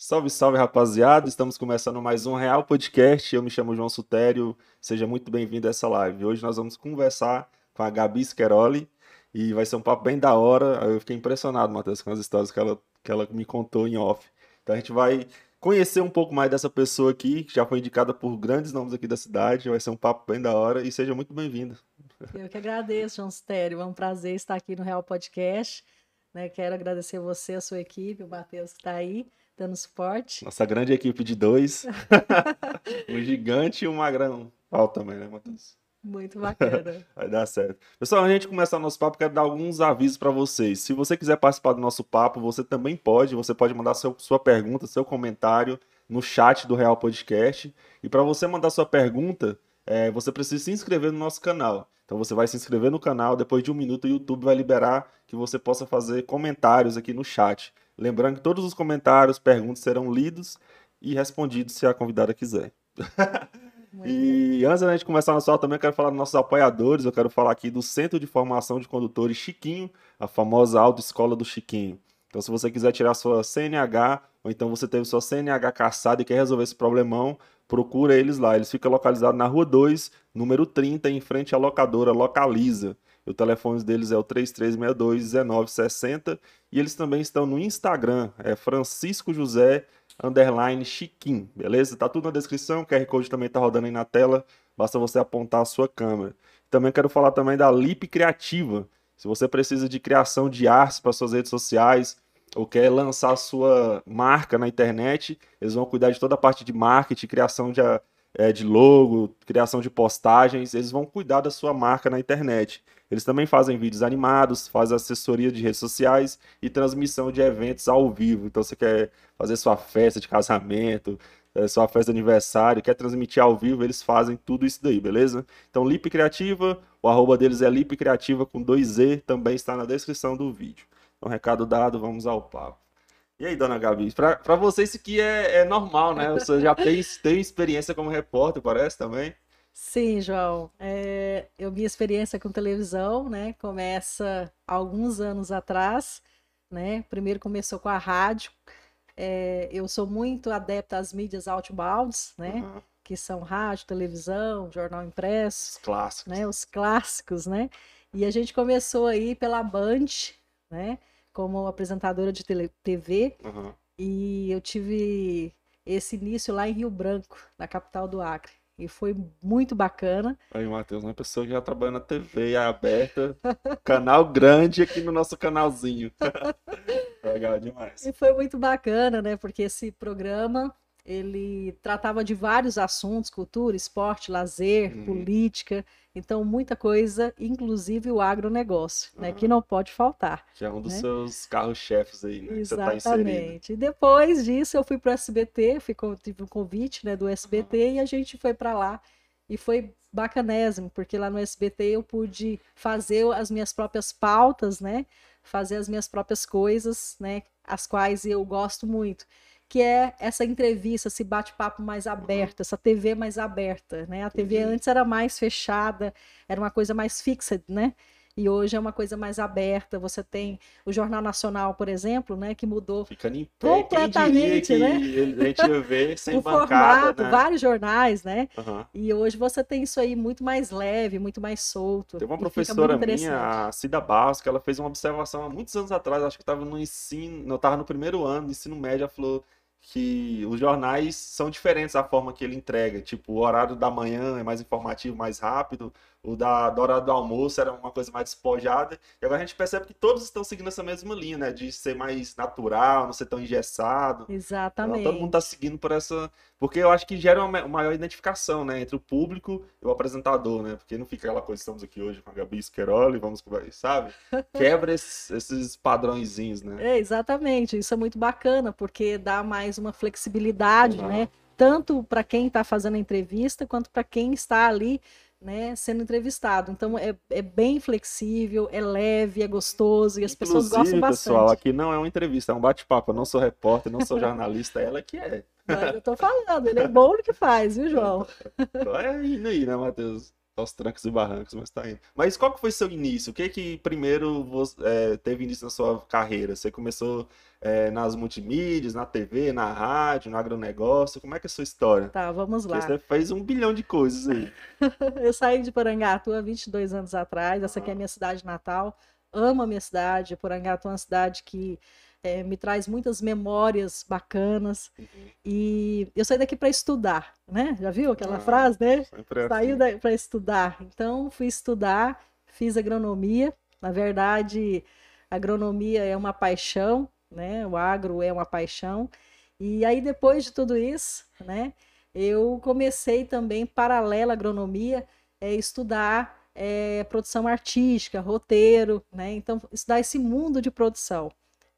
Salve, salve, rapaziada! Estamos começando mais um Real Podcast. Eu me chamo João Sutério. Seja muito bem-vindo a essa live. Hoje nós vamos conversar com a Gabi Scheroli e vai ser um papo bem da hora. Eu fiquei impressionado, Matheus, com as histórias que ela, que ela me contou em off. Então a gente vai conhecer um pouco mais dessa pessoa aqui, que já foi indicada por grandes nomes aqui da cidade. Vai ser um papo bem da hora e seja muito bem-vindo. Eu que agradeço, João Sutério. É um prazer estar aqui no Real Podcast. Né? Quero agradecer você, a sua equipe, o Matheus que está aí dando suporte. Nossa grande equipe de dois. um gigante e um magrão. Falta também, né, Matheus? Muito bacana. Vai dar certo. Pessoal, antes de começar o nosso papo, quero dar alguns avisos para vocês. Se você quiser participar do nosso papo, você também pode. Você pode mandar seu, sua pergunta, seu comentário no chat do Real Podcast. E para você mandar sua pergunta, é, você precisa se inscrever no nosso canal. Então você vai se inscrever no canal, depois de um minuto o YouTube vai liberar que você possa fazer comentários aqui no chat. Lembrando que todos os comentários, perguntas serão lidos e respondidos se a convidada quiser. e antes da gente começar nosso aula também, eu quero falar dos nossos apoiadores. Eu quero falar aqui do Centro de Formação de Condutores Chiquinho, a famosa Autoescola do Chiquinho. Então, se você quiser tirar sua CNH, ou então você teve sua CNH caçada e quer resolver esse problemão, procura eles lá. Eles ficam localizados na Rua 2, número 30, em frente à locadora Localiza. O telefone deles é o 3362-1960 e eles também estão no Instagram, é Francisco José underline Chiquim, beleza? Tá tudo na descrição, o QR Code também tá rodando aí na tela, basta você apontar a sua câmera. Também quero falar também da Lip Criativa. Se você precisa de criação de artes para suas redes sociais ou quer lançar sua marca na internet, eles vão cuidar de toda a parte de marketing, criação de, é, de logo, criação de postagens, eles vão cuidar da sua marca na internet. Eles também fazem vídeos animados, fazem assessoria de redes sociais e transmissão de eventos ao vivo. Então, você quer fazer sua festa de casamento, eh, sua festa de aniversário, quer transmitir ao vivo, eles fazem tudo isso daí, beleza? Então, Lip Criativa, o arroba deles é Lip Criativa com dois Z, também está na descrição do vídeo. Então, recado dado, vamos ao papo. E aí, dona Gabi, para você isso aqui é, é normal, né? Você já tem, tem experiência como repórter, parece também? Sim, João. É, eu minha experiência com televisão, né, começa alguns anos atrás, né? Primeiro começou com a rádio. É, eu sou muito adepta às mídias outbounds, né? Uhum. Que são rádio, televisão, jornal impresso. Os clássicos. Né? Os clássicos, né? E a gente começou aí pela Band, né? Como apresentadora de TV. Uhum. E eu tive esse início lá em Rio Branco, na capital do Acre. E foi muito bacana. Aí, Matheus, uma pessoa que já trabalha na TV aberta, canal grande aqui no nosso canalzinho. Legal demais. E foi muito bacana, né? Porque esse programa ele tratava de vários assuntos, cultura, esporte, lazer, uhum. política, então muita coisa, inclusive o agronegócio, uhum. né, que não pode faltar. Que é um dos né? seus carros-chefes aí, né? Tá Exatamente. Tá e depois disso eu fui para o SBT, fui, tive um convite né, do SBT uhum. e a gente foi para lá e foi bacanésimo, porque lá no SBT eu pude fazer as minhas próprias pautas, né, fazer as minhas próprias coisas, né, as quais eu gosto muito que é essa entrevista, esse bate-papo mais aberto, essa TV mais aberta, né? A TV uhum. antes era mais fechada, era uma coisa mais fixa, né? E hoje é uma coisa mais aberta. Você tem o Jornal Nacional, por exemplo, né, que mudou pé. completamente, né? A gente ver sem o bancada, formato, né? vários jornais, né? Uhum. E hoje você tem isso aí muito mais leve, muito mais solto. Tem uma professora minha, a Cida Barros, que ela fez uma observação há muitos anos atrás, acho que estava no ensino, não estava no primeiro ano, no ensino médio, ela falou que os jornais são diferentes a forma que ele entrega. Tipo, o horário da manhã é mais informativo, mais rápido. O da, da hora do almoço era uma coisa mais despojada. E agora a gente percebe que todos estão seguindo essa mesma linha, né? De ser mais natural, não ser tão engessado. Exatamente. Então, todo mundo está seguindo por essa. Porque eu acho que gera uma maior identificação, né? Entre o público e o apresentador, né? Porque não fica aquela coisa, estamos aqui hoje com a Gabi Squeroli, vamos sabe? Quebra esses, esses padrõezinhos, né? É, exatamente. Isso é muito bacana, porque dá mais uma flexibilidade, né? Tanto para quem está fazendo a entrevista, quanto para quem está ali né, sendo entrevistado. Então é, é bem flexível, é leve, é gostoso e as Inclusive, pessoas gostam bastante. pessoal, aqui não é uma entrevista, é um bate-papo. Eu não sou repórter, não sou jornalista, ela que é. Mas eu tô falando, ele é bom no que faz, viu, João? Então é indo aí, né, Matheus? Aos trancos e barrancos, mas tá indo. Mas qual que foi seu início? O que que primeiro você, é, teve início na sua carreira? Você começou é, nas multimídias, na TV, na rádio, no agronegócio? Como é que é a sua história? Tá, vamos lá. Porque você fez um bilhão de coisas aí. eu saí de Porangatu há 22 anos atrás. Essa aqui é a minha cidade natal. Amo a minha cidade. Porangatu é uma cidade que é, me traz muitas memórias bacanas. Uhum. E eu saí daqui para estudar, né? Já viu aquela ah, frase, né? Saiu assim. para estudar. Então, fui estudar, fiz agronomia. Na verdade, agronomia é uma paixão, né? O agro é uma paixão. E aí, depois de tudo isso, né? Eu comecei também, paralela à agronomia, é, estudar é, produção artística, roteiro, né? Então, estudar esse mundo de produção.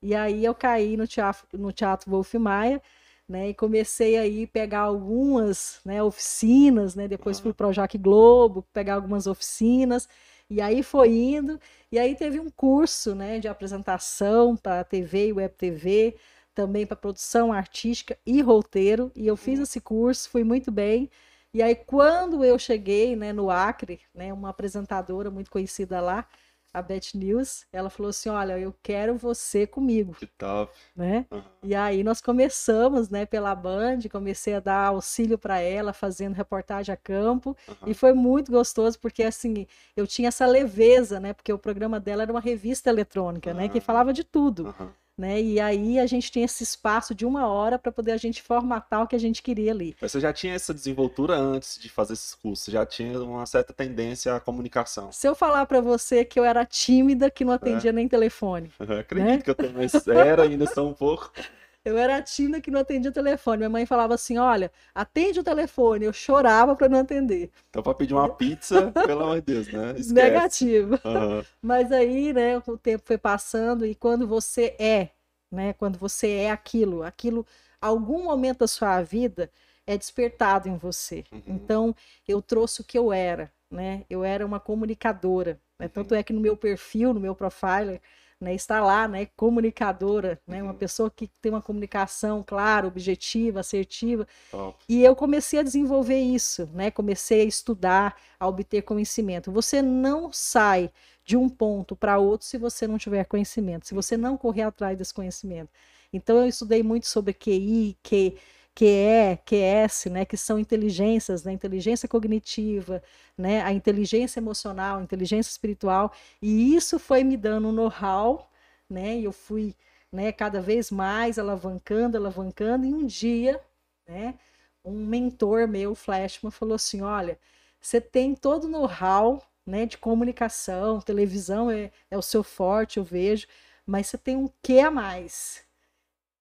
E aí eu caí no teatro, no teatro Wolf Maia, né? E comecei aí pegar algumas né, oficinas, né? Depois fui para o Jaque Globo, pegar algumas oficinas. E aí foi indo. E aí teve um curso, né, de apresentação para TV e Web TV, também para produção artística e roteiro. E eu fiz esse curso, fui muito bem. E aí quando eu cheguei, né, no Acre, né, uma apresentadora muito conhecida lá, a Beth News, ela falou assim: Olha, eu quero você comigo. Que top. Né? Uhum. E aí nós começamos, né, pela Band, comecei a dar auxílio para ela, fazendo reportagem a campo, uhum. e foi muito gostoso, porque assim, eu tinha essa leveza, né, porque o programa dela era uma revista eletrônica, uhum. né, que falava de tudo né? E aí a gente tinha esse espaço de uma hora para poder a gente formatar o que a gente queria ali. Mas você já tinha essa desenvoltura antes de fazer esses cursos? Você já tinha uma certa tendência à comunicação? Se eu falar para você que eu era tímida, que não atendia é. nem telefone. acredito né? que eu também era ainda sou um pouco. Eu era a Tina que não atendia o telefone. Minha mãe falava assim: olha, atende o telefone. Eu chorava para não atender. Então, para pedir uma pizza, pelo amor de Deus, né? Esquece. Negativo. Uhum. Mas aí, né, o tempo foi passando e quando você é, né, quando você é aquilo, aquilo, algum momento da sua vida é despertado em você. Uhum. Então, eu trouxe o que eu era, né? Eu era uma comunicadora. Né? Tanto é que no meu perfil, no meu profile, né, está lá, né, comunicadora, né, uma uhum. pessoa que tem uma comunicação clara, objetiva, assertiva. Top. E eu comecei a desenvolver isso, né, comecei a estudar, a obter conhecimento. Você não sai de um ponto para outro se você não tiver conhecimento, se você não correr atrás desse conhecimento. Então eu estudei muito sobre QI, que QE, QS, né, que são inteligências, né, inteligência cognitiva, né, a inteligência emocional, a inteligência espiritual, e isso foi me dando um know-how, né, e eu fui, né, cada vez mais alavancando, alavancando, e um dia, né, um mentor meu, Flashman, falou assim, olha, você tem todo o know-how, né, de comunicação, televisão é, é o seu forte, eu vejo, mas você tem um que a mais,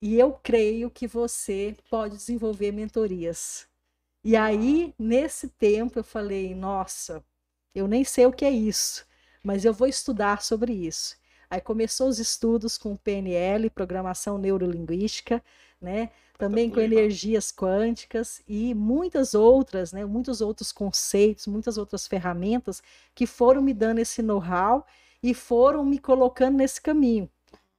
e eu creio que você pode desenvolver mentorias. E aí, nesse tempo, eu falei: nossa, eu nem sei o que é isso, mas eu vou estudar sobre isso. Aí começou os estudos com PNL, programação neurolinguística, né? Também com energias quânticas e muitas outras, né? Muitos outros conceitos, muitas outras ferramentas que foram me dando esse know-how e foram me colocando nesse caminho.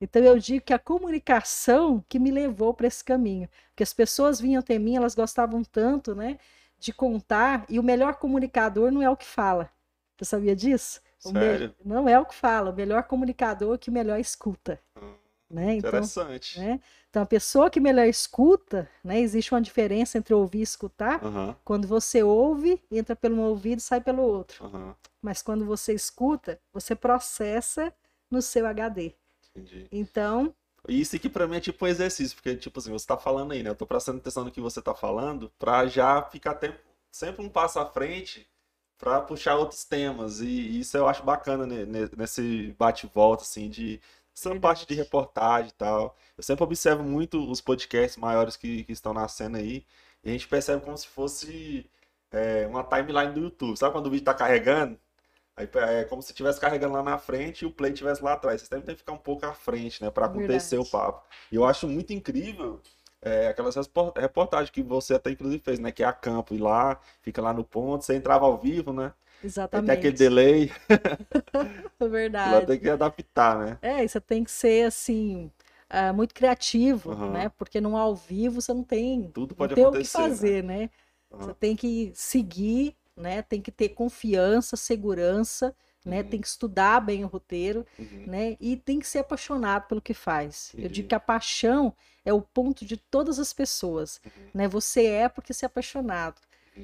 Então eu digo que a comunicação que me levou para esse caminho, porque as pessoas vinham até mim, elas gostavam tanto, né, de contar, e o melhor comunicador não é o que fala. Você sabia disso? Sério? Me... Não é o que fala, o melhor comunicador é que melhor escuta. Hum, né? Então, interessante. Né? Então, a pessoa que melhor escuta, né, existe uma diferença entre ouvir e escutar. Uhum. Quando você ouve, entra pelo um ouvido e sai pelo outro. Uhum. Mas quando você escuta, você processa no seu HD. Entendi. Então. Isso aqui pra mim é tipo um exercício, porque, tipo assim, você tá falando aí, né? Eu tô prestando atenção no que você tá falando pra já ficar tempo, sempre um passo à frente para puxar outros temas. E isso eu acho bacana nesse bate-volta, assim, de essa parte de reportagem e tal. Eu sempre observo muito os podcasts maiores que, que estão na cena aí, e a gente percebe como se fosse é, uma timeline do YouTube. Sabe quando o vídeo tá carregando? Aí é como se estivesse carregando lá na frente e o play estivesse lá atrás. Vocês devem ter que ficar um pouco à frente, né? para acontecer Verdade. o papo. E eu acho muito incrível é, aquelas reportagens que você até inclusive fez, né? Que é a campo, e lá, fica lá no ponto, você entrava ao vivo, né? Exatamente. Tem aquele delay. Verdade. Lá tem que adaptar, né? É, isso tem que ser assim. Uh, muito criativo, uhum. né? Porque no ao vivo você não tem, Tudo pode não tem acontecer, o que fazer, né? né? Uhum. Você tem que seguir né? Tem que ter confiança, segurança, né? Uhum. Tem que estudar bem o roteiro, Uhum. né? E tem que ser apaixonado pelo que faz. Eu Entendi. digo que a paixão é o ponto de todas as pessoas, Uhum. né? Você é porque você é apaixonado,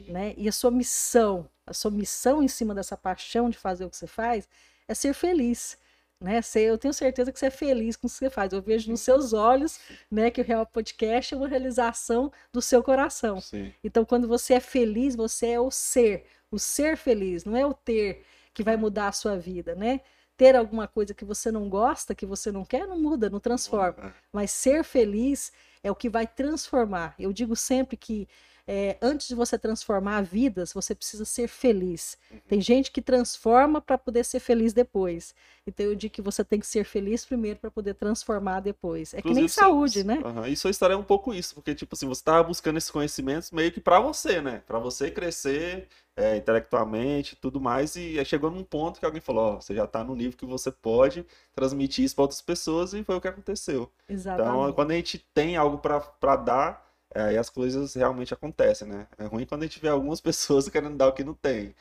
né? E a sua missão, a sua missão em cima dessa paixão de fazer o que você faz é ser feliz, né? Eu tenho certeza que você é feliz com o que você faz. Eu vejo nos seus olhos, né, que o Real Podcast é uma realização do seu coração. Sim. Então, quando você é feliz, você é o ser, o ser feliz, não é o ter que vai mudar a sua vida, né? Ter alguma coisa que você não gosta, que você não quer, não muda, não transforma. Mas ser feliz é o que vai transformar. Eu digo sempre que é, antes de você transformar vidas, você precisa ser feliz. Uhum. Tem gente que transforma para poder ser feliz depois. Então eu digo que você tem que ser feliz primeiro para poder transformar depois. É que nem Inclusive, saúde, né? Aham, E sua história é um pouco isso, porque, tipo assim, você tava buscando esses conhecimentos meio que pra você, né? Pra você crescer é, intelectualmente e tudo mais, e chegou num ponto que alguém falou, ó, você já tá no nível que você pode transmitir isso pra outras pessoas, e foi o que aconteceu. Então, Exatamente. quando a gente tem algo pra dar, aí as coisas realmente acontecem, né? É ruim quando a gente vê algumas pessoas querendo dar o que não tem.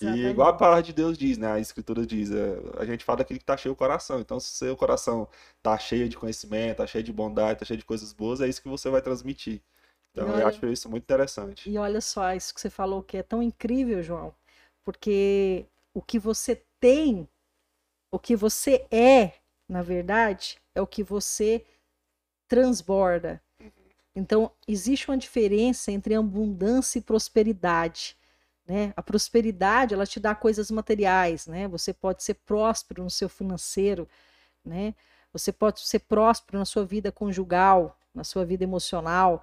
E Exatamente. igual a palavra de Deus diz, né? A escritura diz, é, a gente fala daquilo que tá cheio o coração. Então, se o seu coração tá cheio de conhecimento, tá cheio de bondade, tá cheio de coisas boas, é isso que você vai transmitir. Então, E eu olha- acho isso muito interessante. E olha só, isso que você falou que é tão incrível, João, porque o que você tem, o que você é, na verdade, é o que você transborda. Então, existe uma diferença entre abundância e prosperidade. Né? A prosperidade, ela te dá coisas materiais, né? Você pode ser próspero no seu financeiro, né? Você pode ser próspero na sua vida conjugal, na sua vida emocional,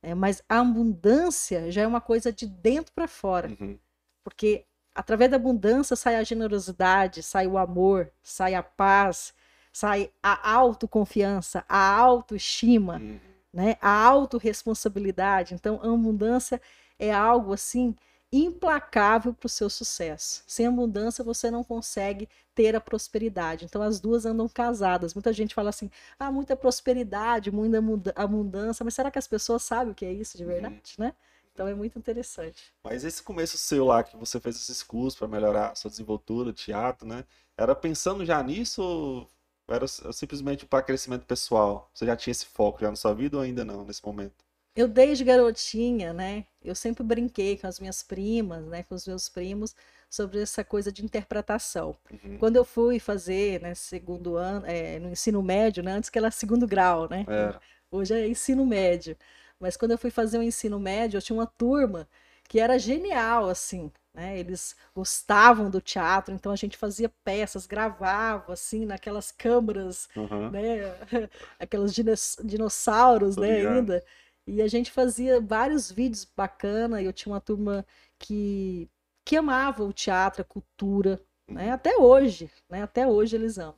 é, mas a abundância já é uma coisa de dentro para fora, Uhum, porque através da abundância sai a generosidade, sai o amor, sai a paz, sai a autoconfiança, a autoestima, uhum. Né? A autorresponsabilidade. Então, a abundância é algo assim implacável para o seu sucesso. Sem abundância, você não consegue ter a prosperidade. Então, as duas andam casadas. Muita gente fala assim: ah, muita prosperidade, muita abundância, mas será que as pessoas sabem o que é isso de verdade, né? Então, é muito interessante. Mas esse começo seu lá, que você fez esses cursos para melhorar a sua desenvoltura, teatro, né? Era pensando já nisso ou era simplesmente para crescimento pessoal? Você já tinha esse foco já na sua vida ou ainda não, nesse momento? Eu desde garotinha, né? Eu sempre brinquei com as minhas primas, né? Com os meus primos sobre essa coisa de interpretação. Uhum. Quando eu fui fazer, né, segundo ano, é, no ensino médio, né, antes que era segundo grau, né? Era. Hoje é ensino médio. Mas quando eu fui fazer o ensino médio, eu tinha uma turma que era genial, assim, né? Eles gostavam do teatro, então a gente fazia peças, gravava, assim, naquelas câmaras, Uhum. né? Aqueles dinos- dinossauros, Tô né, ligado. ainda. E a gente fazia vários vídeos bacana, e eu tinha uma turma que, que amava o teatro, a cultura, né? Uhum. Até hoje, né? Até hoje eles amam.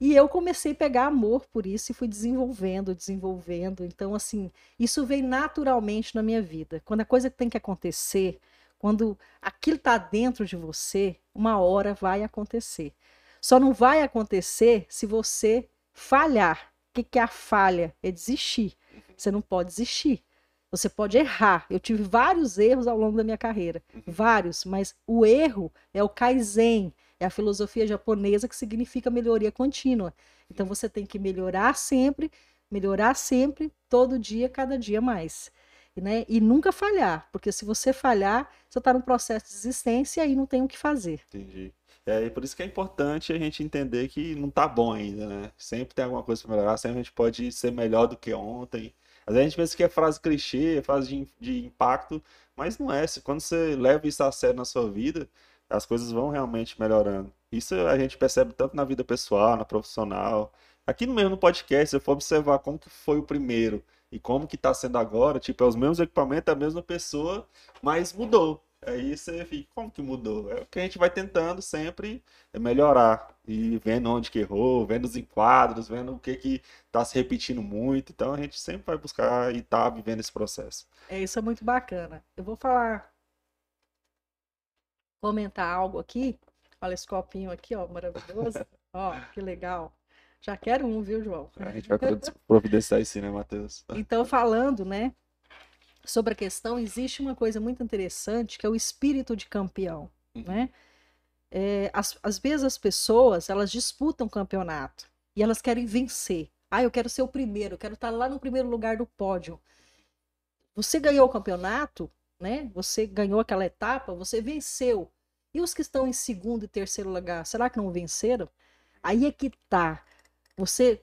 E eu comecei a pegar amor por isso e fui desenvolvendo, desenvolvendo. Então, assim, isso veio naturalmente na minha vida. Quando a coisa tem que acontecer, quando aquilo está dentro de você, uma hora vai acontecer. Só não vai acontecer se você falhar. O que é a falha? É desistir. Você não pode desistir. Você pode errar. Eu tive vários erros ao longo da minha carreira, vários, mas o erro é o kaizen, é a filosofia japonesa que significa melhoria contínua. Então você tem que melhorar sempre, melhorar sempre, todo dia, cada dia mais. Né? e nunca falhar, porque se você falhar, você está num processo de desistência e aí não tem o que fazer. Entendi. É, por isso que é importante a gente entender que não tá bom ainda, né? Sempre tem alguma coisa para melhorar, sempre a gente pode ser melhor do que ontem. Às vezes a gente pensa que é frase clichê, é frase de, de impacto, mas não é. Quando você leva isso a sério na sua vida, as coisas vão realmente melhorando. Isso a gente percebe tanto na vida pessoal, na profissional. Aqui mesmo no podcast, se eu for observar como que foi o primeiro e como que tá sendo agora, tipo, é os mesmos equipamentos, é a mesma pessoa, mas mudou. Aí você fica, como que mudou? É o que a gente vai tentando sempre melhorar e vendo onde que errou, vendo os enquadros, vendo o que que tá se repetindo muito. Então a gente sempre vai buscar e tá vivendo esse processo. É, isso é muito bacana. Eu vou falar, comentar algo aqui. Olha esse copinho aqui, ó, maravilhoso. Ó, que legal. Já quero um, viu, João? A gente vai providenciar isso, né, Matheus? Então, falando, né, sobre a questão, existe uma coisa muito interessante que é o espírito de campeão, Uhum. né? É, às, às vezes as pessoas, elas disputam campeonato e elas querem vencer. Ah, eu quero ser o primeiro, eu quero estar lá no primeiro lugar do pódio. Você ganhou o campeonato, né? Você ganhou aquela etapa, você venceu. E os que estão em segundo e terceiro lugar, será que não venceram? Aí é que tá. Você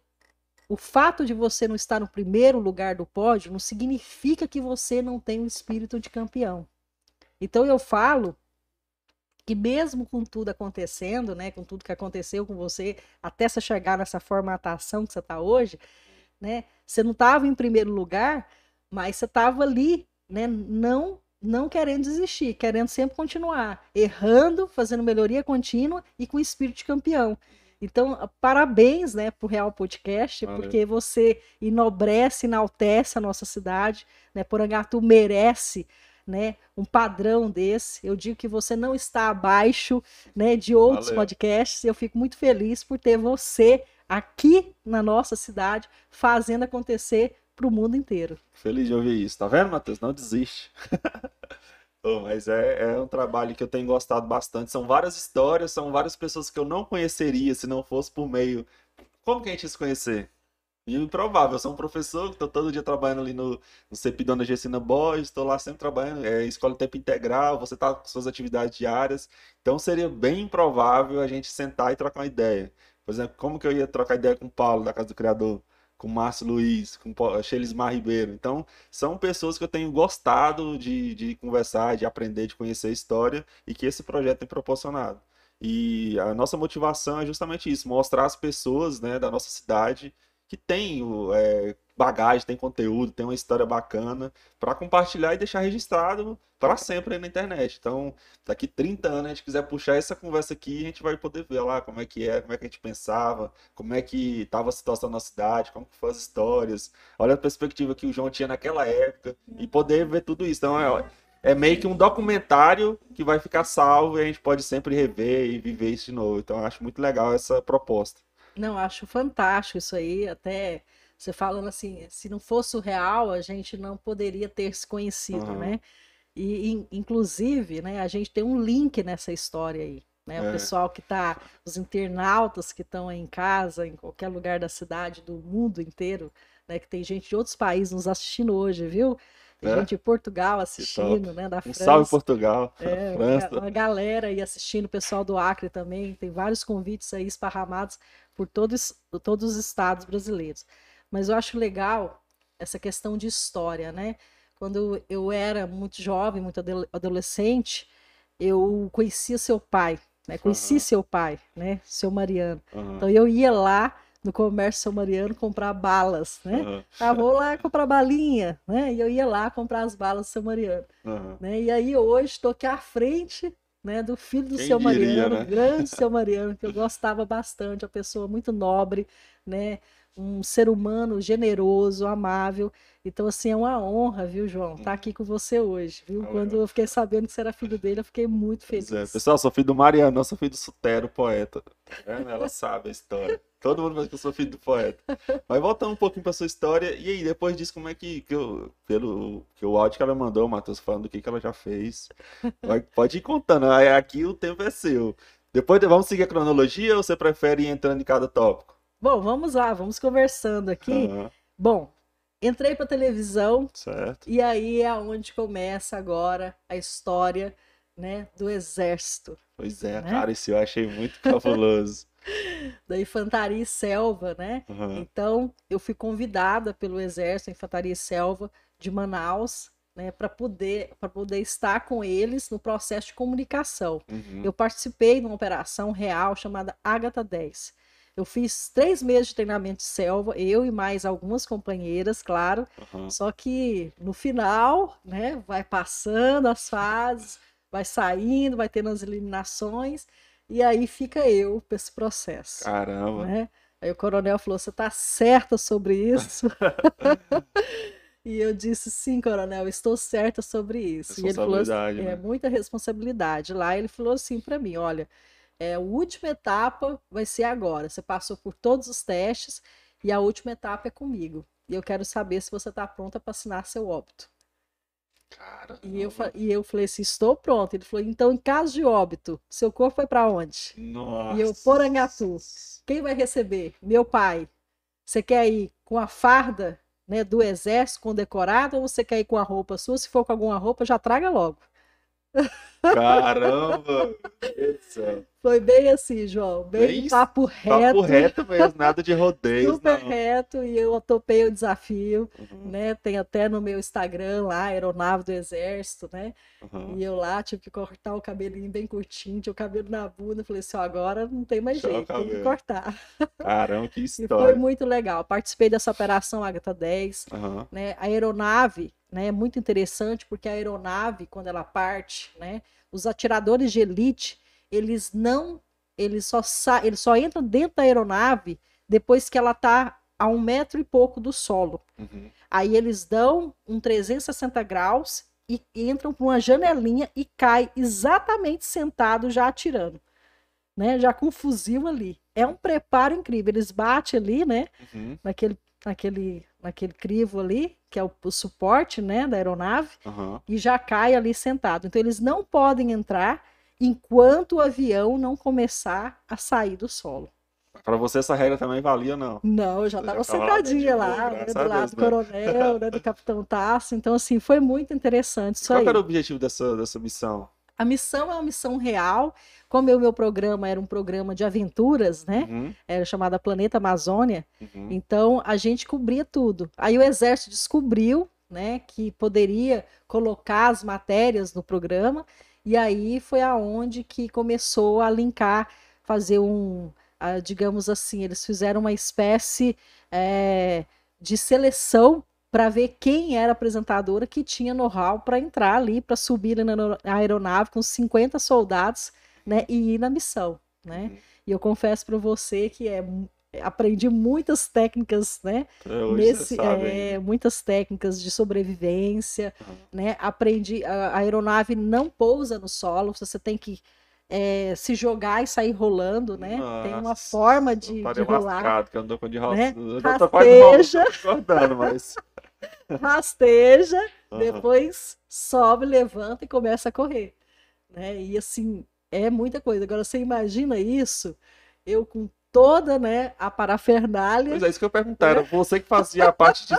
o fato de você não estar no primeiro lugar do pódio não significa que você não tem o espírito de campeão. Então eu falo que mesmo com tudo acontecendo, né, com tudo que aconteceu com você, até você chegar nessa formatação que você está hoje, né, você não estava em primeiro lugar, mas você estava ali, né, não não querendo desistir, querendo sempre continuar, errando, fazendo melhoria contínua e com espírito de campeão. Então, parabéns, né, pro Real Podcast, Valeu. porque você enobrece, enaltece a nossa cidade, né? Porangatu merece, né, um padrão desse. Eu digo que você não está abaixo, né, de outros Valeu. podcasts. Eu fico muito feliz por ter você aqui na nossa cidade fazendo acontecer para o mundo inteiro. Feliz de ouvir isso. Tá vendo, Matheus? Não desiste. Ô, mas é, é um trabalho que eu tenho gostado bastante. São várias histórias, são várias pessoas que eu não conheceria se não fosse por meio. Como que a gente ia se conhecer? Improvável. Eu sou um professor que estou todo dia trabalhando ali no, no CEP Dona Gessina Boys, estou lá sempre trabalhando, é escola tempo integral, você está com suas atividades diárias. Então seria bem improvável a gente sentar e trocar uma ideia. Por exemplo, como que eu ia trocar ideia com o Paulo, da Casa do Criador? Com Márcio Luiz, com o Shelismar Ribeiro. Então, são pessoas que eu tenho gostado de, de conversar, de aprender, de conhecer a história e que esse projeto tem proporcionado. E a nossa motivação é justamente isso, mostrar às pessoas né, da nossa cidade que tem é, bagagem, tem conteúdo, tem uma história bacana para compartilhar e deixar registrado para sempre aí na internet. Então, daqui 30 anos a gente quiser puxar essa conversa aqui, a gente vai poder ver lá como é que é, como é que a gente pensava, como é que estava a situação na cidade, como que foram as histórias. Olha a perspectiva que o João tinha naquela época e poder ver tudo isso. Então, é, é meio que um documentário que vai ficar salvo e a gente pode sempre rever e viver isso de novo. Então, acho muito legal essa proposta. Não, acho fantástico isso aí, até você falando assim, se não fosse o real, a gente não poderia ter se conhecido, Uhum. né? E, in- inclusive, né, a gente tem um link nessa história aí, né? O É. pessoal que tá, os internautas que estão aí em casa, em qualquer lugar da cidade, do mundo inteiro, né? Que tem gente de outros países nos assistindo hoje, viu? Tem É? gente de Portugal assistindo, né? Da Um França. salve Portugal, É, França. uma galera aí assistindo, o pessoal do Acre também, tem vários convites aí esparramados por todos, todos os estados brasileiros. Mas eu acho legal essa questão de história, né? Quando eu era muito jovem, muito ado- adolescente, eu conhecia seu pai, né? Conheci Aham. seu pai, né? Seu Mariano. Aham, Então eu ia lá no comércio seu Mariano comprar balas, né? aham, Ah, vou lá comprar balinha, né? E eu ia lá comprar as balas do seu Mariano aham. né? E aí hoje estou aqui à frente, né, do filho do Quem seu diria, Mariano, né? o grande seu Mariano, que eu gostava bastante, uma pessoa muito nobre, né? Um ser humano generoso, amável. Então, assim, é uma honra, viu, João, estar aqui com você hoje, viu? Valeu. Quando eu fiquei sabendo que você era filho dele, eu fiquei muito Pois feliz. é. Pessoal, sou filho do Mariano, não sou filho do Sutero, poeta. É, né? Ela sabe a história. Todo mundo fala que eu sou filho do poeta. Mas voltando um pouquinho pra sua história, e aí, depois disso, como é que, que eu, pelo que o áudio que ela mandou, Matheus, falando do que, que ela já fez, vai- pode ir contando, aqui o tempo é seu. Depois, de- vamos seguir a cronologia ou você prefere ir entrando em cada tópico? Bom, vamos lá, vamos conversando aqui. Aham, Bom, entrei para televisão, certo. E aí é onde começa agora a história, né, do exército, Pois é, Né? cara, isso eu achei muito cabuloso. da infantaria e selva, né? Aham, Então, eu fui convidada pelo exército, infantaria e selva de Manaus, né, para poder para poder estar com eles no processo de comunicação. uhum, Eu participei de uma operação real chamada Ágata 10. Eu fiz três meses de treinamento de selva, eu e mais algumas companheiras, claro. aham. Só que no final, né, vai passando as fases, vai saindo, vai tendo as eliminações, e aí fica eu para esse processo, Caramba. né? Aí o coronel falou: "Você tá certa sobre isso?" E eu disse: "Sim, coronel, estou certa sobre isso". E ele falou assim, Responsabilidade, é né? muita responsabilidade. Lá ele falou assim para mim: "Olha, é, a última etapa vai ser agora. Você passou por todos os testes e a última etapa é comigo. E eu quero saber se você está pronta para assinar seu óbito". Caramba. E eu, e eu falei assim, estou pronto. Ele falou, então, em caso de óbito, seu corpo foi para onde? Nossa. E eu, Porangatu. Quem vai receber? Meu pai. Você quer ir com a farda né, do exército condecorado ou você quer ir com a roupa sua? Se for com alguma roupa, já traga logo. Caramba! Foi bem assim, João. Bem, Bem papo reto. Papo reto mesmo, nada de rodeios, Super não. reto. E eu topei o desafio. Uhum, Né? Tem até no meu Instagram lá, Aeronave do Exército, né? uhum. E eu lá tive que cortar o cabelinho bem curtinho, tinha o cabelo na bunda. Falei assim, ó, agora não tem mais jeito, tem que cortar. Caramba, que E foi história. muito legal. Participei dessa operação Agatha 10. Uhum. né? A aeronave né, é muito interessante porque a aeronave, quando ela parte, né, os atiradores de elite, eles não, eles só, eles só entram dentro da aeronave depois que ela está a um metro e pouco do solo. Uhum. Aí eles dão um 360 graus e entram por uma janelinha e cai exatamente sentado já atirando, né? Já com um fuzil ali. É um preparo incrível. Eles batem ali, né? Uhum. naquele, naquele, naquele crivo ali, que é o, o suporte né, da aeronave, Uhum. e já cai ali sentado. Então, eles não podem entrar enquanto o avião não começar a sair do solo. Pra você essa regra também valia ou não? Não, eu já estava sentadinha lá, né, do lado Deus, do né? coronel, né, do capitão Tasso. Então, assim, foi muito interessante isso Qual aí. que era o objetivo dessa, dessa missão? A missão é uma missão real. Como o meu programa era um programa de aventuras, né? Uhum. Era chamada Planeta Amazônia. Uhum. Então a gente cobria tudo. Aí o exército descobriu, né, que poderia colocar as matérias no programa e aí foi aonde que começou a linkar, fazer um, ah, digamos assim, eles fizeram uma espécie eh, de seleção para ver quem era a apresentadora que tinha know-how para entrar ali, para subir na na aeronave com 50 soldados, né, e ir na missão, né? Uhum. E eu confesso para você que é, aprendi muitas técnicas, né? Hoje Nesse, sabe é, muitas técnicas de sobrevivência, Uhum. né? Aprendi, a, a aeronave não pousa no solo, você tem que é, se jogar e sair rolando, né? Tem uma Nossa, forma de, de rolar, lascado, que eu não tô de roça. né? Eu tô quase mal Rasteja. acordando, mas. Rasteja, Uhum. depois sobe, levanta e começa a correr, né? E assim, é muita coisa. Agora você imagina isso, eu com toda, né, a parafernália, Pois é, isso que eu ia perguntar. Era você que fazia a parte de,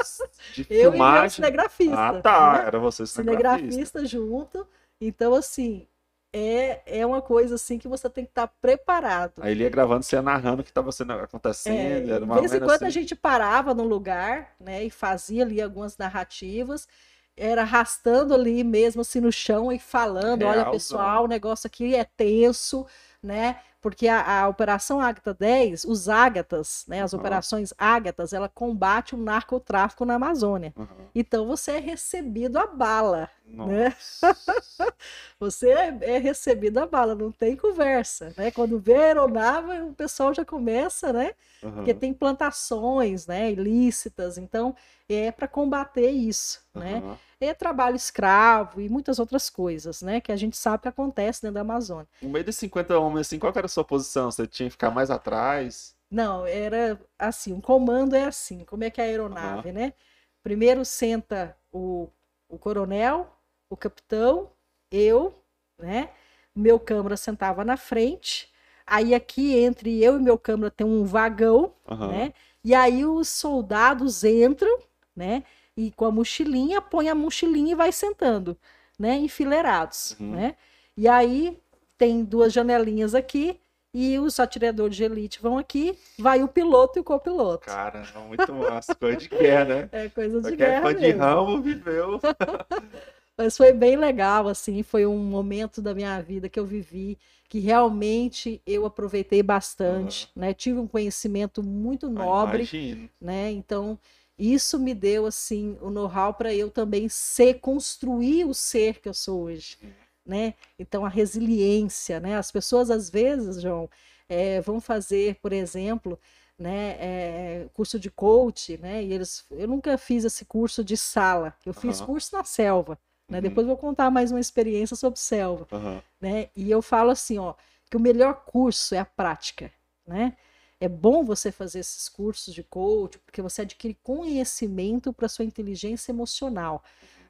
de eu e meu filmagem. cinegrafista. Ah, tá. né? Era você cinegrafista. cinegrafista junto. Então, assim, é, é uma coisa assim que você tem que estar preparado. Aí ele ia gravando, você ia narrando o que estava sendo É, acontecendo. era de mais ou vez em quando a assim. gente parava num lugar, né, e fazia ali algumas narrativas, era arrastando ali mesmo assim no chão e falando, olha pessoal, o negócio aqui é tenso, né? Porque a, a Operação Ágata 10, os Ágatas, né, as Uhum. operações Ágatas, ela combate o narcotráfico na Amazônia. Uhum. Então você é recebido a bala, né? Você é, é recebido a bala, não tem conversa, né? Quando vê aeronave, o pessoal já começa, né? Porque Uhum. tem plantações, né, ilícitas, então é para combater isso, né? Uhum. É trabalho escravo e muitas outras coisas, né, que a gente sabe que acontece dentro da Amazônia. No meio de 50 homens, assim, qual era a sua posição? Você tinha que ficar mais atrás? Não, era assim, um comando é assim, como é que é a aeronave, né? Primeiro senta o, o coronel, o capitão, eu, né? Meu câmara sentava na frente. Aí aqui entre eu e meu câmara tem um vagão, Uhum. né? E aí os soldados entram, né? E com a mochilinha, põe a mochilinha e vai sentando, né? Enfileirados, Uhum. né? E aí tem duas janelinhas aqui e os atiradores de elite vão aqui, vai o piloto e o copiloto. Cara, não, muito massa. Coisa de guerra, né? É coisa de Pra quem é guerra fã de mesmo. Rambo, viveu. Mas foi bem legal, assim, foi um momento da minha vida que eu vivi, que realmente eu aproveitei bastante, né? Tive um conhecimento muito nobre, Imagino. né? Então, isso me deu assim o know-how para eu também ser construir o ser que eu sou hoje, né? Então a resiliência, né? As pessoas às vezes, João, eh, vão fazer, por exemplo, né, eh, curso de coach, né? E eles, eu nunca fiz esse curso de sala, eu fiz Aham. curso na selva, né? Uhum. Depois vou contar mais uma experiência sobre selva Uhum. né? E eu falo assim, ó, que o melhor curso é a prática, né? É bom você fazer esses cursos de coach, porque você adquire conhecimento para sua inteligência emocional.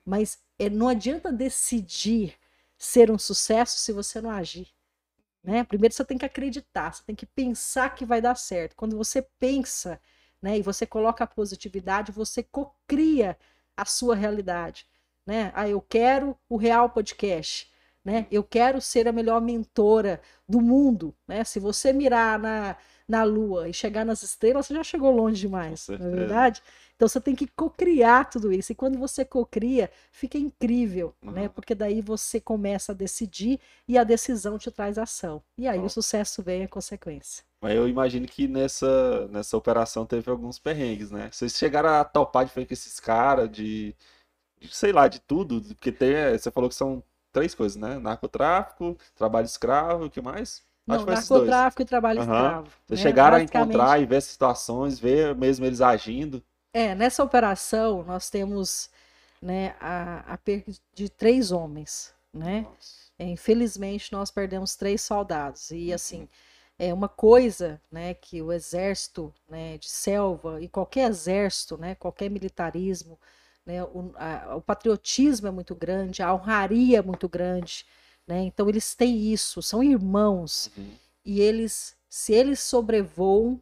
Mas é, não adianta decidir ser um sucesso se você não agir. Né? Primeiro você tem que acreditar, você tem que pensar que vai dar certo. Quando você pensa né, e você coloca a positividade, você cocria a sua realidade. Né? Ah, eu quero o Real Podcast. Né? Eu quero ser a melhor mentora do mundo. Né? Se você mirar na, na Lua e chegar nas estrelas, você já chegou longe demais, não é verdade? Então você tem que cocriar tudo isso. E quando você cocria, fica incrível, uhum. né? Porque daí você começa a decidir e a decisão te traz ação. E aí uhum. o sucesso vem a consequência. Mas eu imagino que nessa, nessa operação teve alguns perrengues, né? Vocês chegaram a topar de frente com esses caras, de, de, sei lá, de tudo, porque tem, você falou que são três coisas, né? Narcotráfico, trabalho escravo, o que mais? Não, narcotráfico e trabalho uhum. escravo. Vocês né? chegaram a encontrar e ver situações, ver mesmo eles agindo? É, nessa operação nós temos né, a, a perda de três homens, né? É, infelizmente nós perdemos três soldados e uhum. assim é uma coisa, né, que o exército, né, de selva e qualquer exército, né, qualquer militarismo, né, o, a, o patriotismo é muito grande, a honraria é muito grande, né? Então eles têm isso, são irmãos uhum. e eles, se eles sobrevoam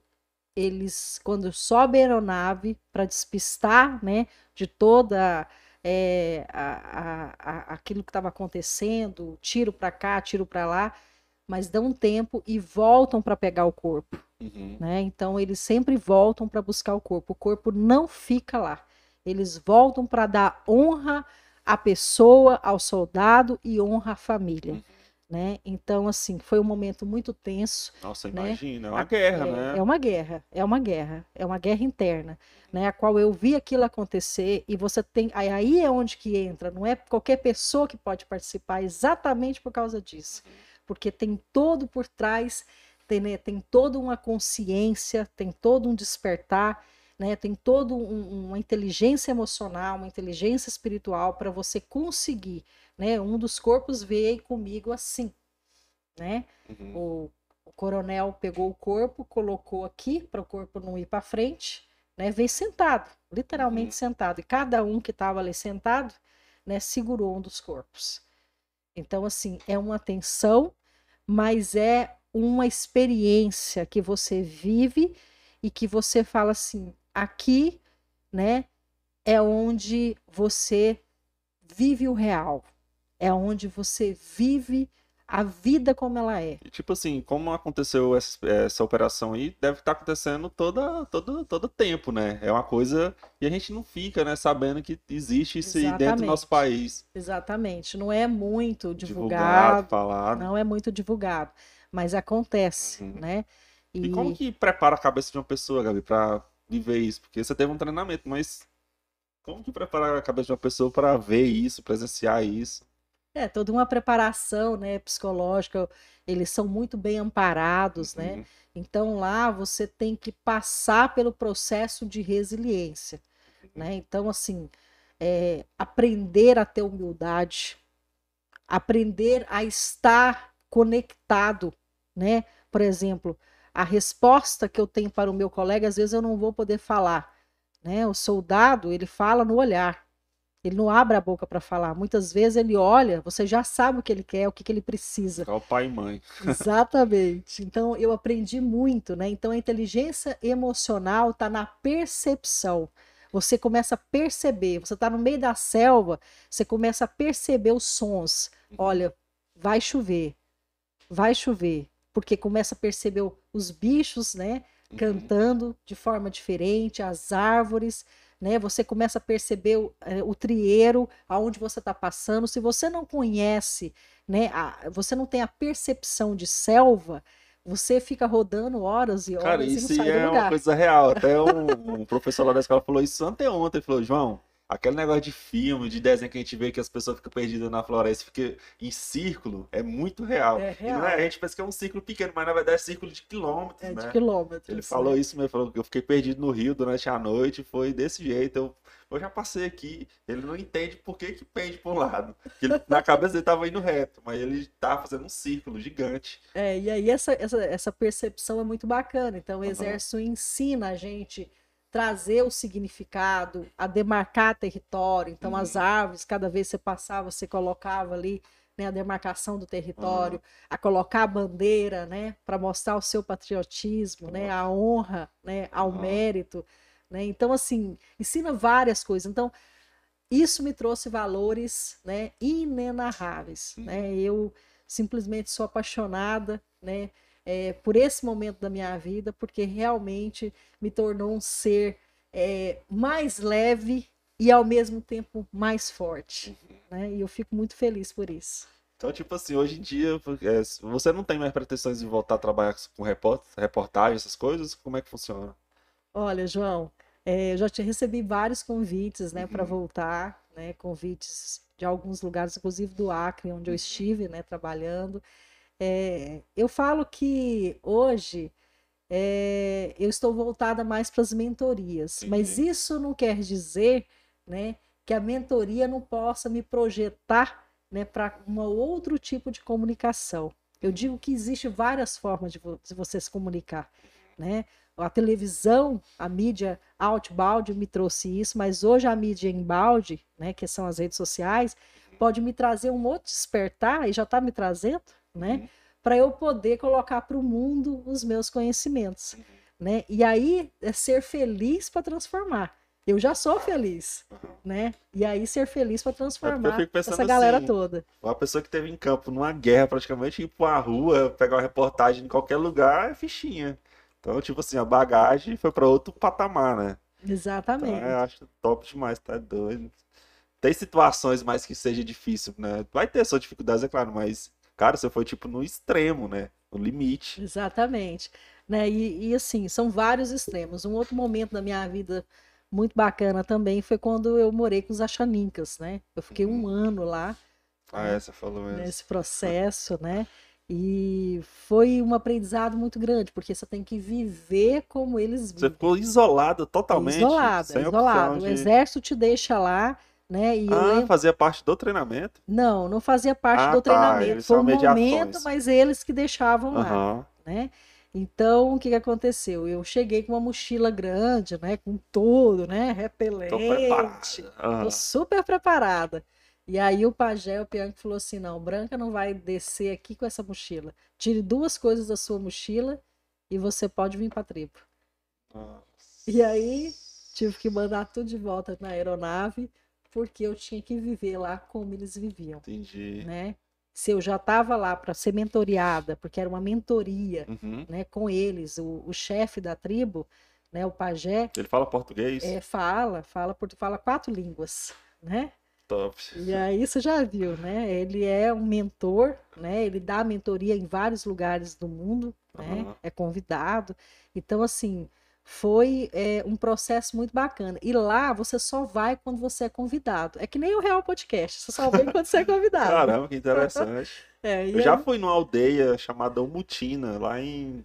eles, quando sobem a aeronave para despistar né, de toda é, a, a, a, aquilo que estava acontecendo, tiro para cá, tiro para lá, mas dão tempo e voltam para pegar o corpo. Uhum. Né? Então, eles sempre voltam para buscar o corpo. O corpo não fica lá. Eles voltam para dar honra à pessoa, ao soldado e honra à família. Uhum né? Então, assim, foi um momento muito tenso. Nossa, né? imagina, é uma guerra, é, né? É uma guerra, é uma guerra, é uma guerra interna, né? A qual eu vi aquilo acontecer e você tem, aí é onde que entra, não é qualquer pessoa que pode participar exatamente por causa disso, porque tem todo por trás, tem, né, tem toda uma consciência, tem todo um despertar, né? Tem toda um, uma inteligência emocional, uma inteligência espiritual para você conseguir né? Um dos corpos veio comigo assim, né? Uhum. O, o, coronel pegou o corpo, colocou aqui para o corpo não ir para frente, né? Veio sentado, literalmente uhum. sentado, e cada um que estava ali sentado, né? Segurou um dos corpos. Então assim é uma tensão, mas é uma experiência que você vive e que você fala assim, aqui, né? É onde você vive o real, é onde você vive a vida como ela é. E, tipo assim, como aconteceu essa, essa operação aí, deve estar tá acontecendo toda, todo, todo tempo, né? É uma coisa e a gente não fica, né, sabendo que existe isso aí dentro do nosso país. Exatamente. Não é muito divulgado, divulgado falado. não é muito divulgado, mas acontece, uhum. né? E... e... como que prepara a cabeça de uma pessoa, Gabi, para viver isso? Porque você teve um treinamento, mas como que prepara a cabeça de uma pessoa para ver isso, presenciar isso? É, toda uma preparação, né, psicológica, eles são muito bem amparados, né? uhum. né? Então lá você tem que passar pelo processo de resiliência, né? Então assim, é, aprender a ter humildade, aprender a estar conectado, né? Por exemplo, a resposta que eu tenho para o meu colega, às vezes eu não vou poder falar, né? O soldado, ele fala no olhar. Ele não abre a boca para falar. Muitas vezes ele olha, você já sabe o que ele quer, o que, que ele precisa. É o pai e mãe. Exatamente. Então eu aprendi muito, né? Então a inteligência emocional está na percepção. Você começa a perceber. Você está no meio da selva, você começa a perceber os sons. Uhum. Olha, vai chover, vai chover, porque começa a perceber os bichos, né? Uhum. Cantando de forma diferente, as árvores né? Você começa a perceber o, é, o trieiro, aonde você está passando. Se você não conhece, né? A, você não tem a percepção de selva, você fica rodando horas e horas Cara, e não sai é do lugar. uma coisa real. Até um, um professor lá da escola falou isso anteontem. Ele falou, João, Aquele negócio de filme, de desenho que a gente vê que as pessoas ficam perdidas na floresta, fica em círculo, é muito real. É real. É, a gente pensa que é um círculo pequeno, mas na verdade é círculo de quilômetros, é, né? De quilômetros. Ele falou isso mesmo, falou que eu fiquei perdido no Rio durante a noite, foi desse jeito. Eu, eu já passei aqui, ele não entende por que que pende para um lado. Ele, na cabeça ele estava indo reto, mas ele estava fazendo um círculo gigante. É, e aí essa, essa, essa percepção é muito bacana. Então o exército uhum. ensina a gente trazer o significado, a demarcar território. Então, Uhum. as árvores, cada vez que você passava, você colocava ali né, a demarcação do território, Uhum. a colocar a bandeira, né, para mostrar o seu patriotismo, né, a honra, né, ao Uhum. mérito, né. Então, assim, ensina várias coisas. Então, isso me trouxe valores, né, inenarráveis, Uhum. né. Eu simplesmente sou apaixonada, né, eh, por esse momento da minha vida, porque realmente me tornou um ser eh, mais leve e ao mesmo tempo mais forte, né? E eu fico muito feliz por isso. Então, tipo assim, hoje em dia, é, você não tem mais pretensões de voltar a trabalhar com report- reportagem, essas coisas? Como é que funciona? Olha, João, eh, eu já te recebi vários convites, né, para Uhum. voltar, né, convites de alguns lugares, inclusive do Acre, onde eu Uhum. estive, né, trabalhando. Eh, eu falo que hoje eh, eu estou voltada mais para as mentorias, mas Entendi. isso não quer dizer, né, que a mentoria não possa me projetar, né, para um outro tipo de comunicação. Eu digo que existe várias formas de, vo- de você se comunicar, né? A televisão, a mídia outbound me trouxe isso, mas hoje a mídia inbound, né, que são as redes sociais, pode me trazer um outro despertar e já está me trazendo, né? Uhum. para eu poder colocar para o mundo os meus conhecimentos, né? E aí é ser feliz para transformar. Eu já sou feliz, Uhum. né? E aí ser feliz para transformar fico pensando essa galera assim, toda. Uma pessoa que teve em campo numa guerra, praticamente, ir pra uma rua, pegar uma reportagem em qualquer lugar, é fichinha. Então, tipo assim, a bagagem foi pra outro patamar, né? Então, Exatamente. eu acho top demais, tá doido. Tem situações mais que seja difícil, né? Vai ter suas dificuldades, é claro, mas, cara, você foi, tipo, no extremo, né? No limite. Exatamente. Né? E, e, assim, são vários extremos. Um outro momento da minha vida muito bacana também foi quando eu morei com os Axanincas, né? Eu fiquei um ano lá Ah, é, você falou mesmo. nesse processo, né? E foi um aprendizado muito grande, porque você tem que viver como eles Você vivem. ficou isolado totalmente, Isolado, sem isolado. opção O de... exército te deixa lá, né? E Ah, lembro... fazia parte do treinamento? Não, não fazia parte Ah, do tá, treinamento. eles Foi um momento, mediações. mas eles que deixavam lá, né? Então, o que que aconteceu? Eu cheguei com uma mochila grande, né? Com tudo, né? Tô Repelente. preparado. Aham. Tô super preparada. E aí o pajé, o Pianco, falou assim: não, Branca não vai descer aqui com essa mochila. Tire duas coisas da sua mochila e você pode vir para a tribo. Nossa. E aí tive que mandar tudo de volta na aeronave, porque eu tinha que viver lá como eles viviam, Entendi. né? Se eu já estava lá para ser mentoriada, porque era uma mentoria, Uhum. né, com eles, o, o chefe da tribo, né, o pajé, Ele fala português? é, fala, fala, fala quatro línguas, né? Top. E aí você já viu, né? Ele é um mentor, né? Ele dá mentoria em vários lugares do mundo, né? Aham. É convidado. Então, assim, foi é, um processo muito bacana. E lá você só vai quando você é convidado. É que nem o Real Podcast, você só vem quando você é convidado. Caramba, que interessante. É, Eu já aí- fui numa aldeia chamada Umutina, lá em.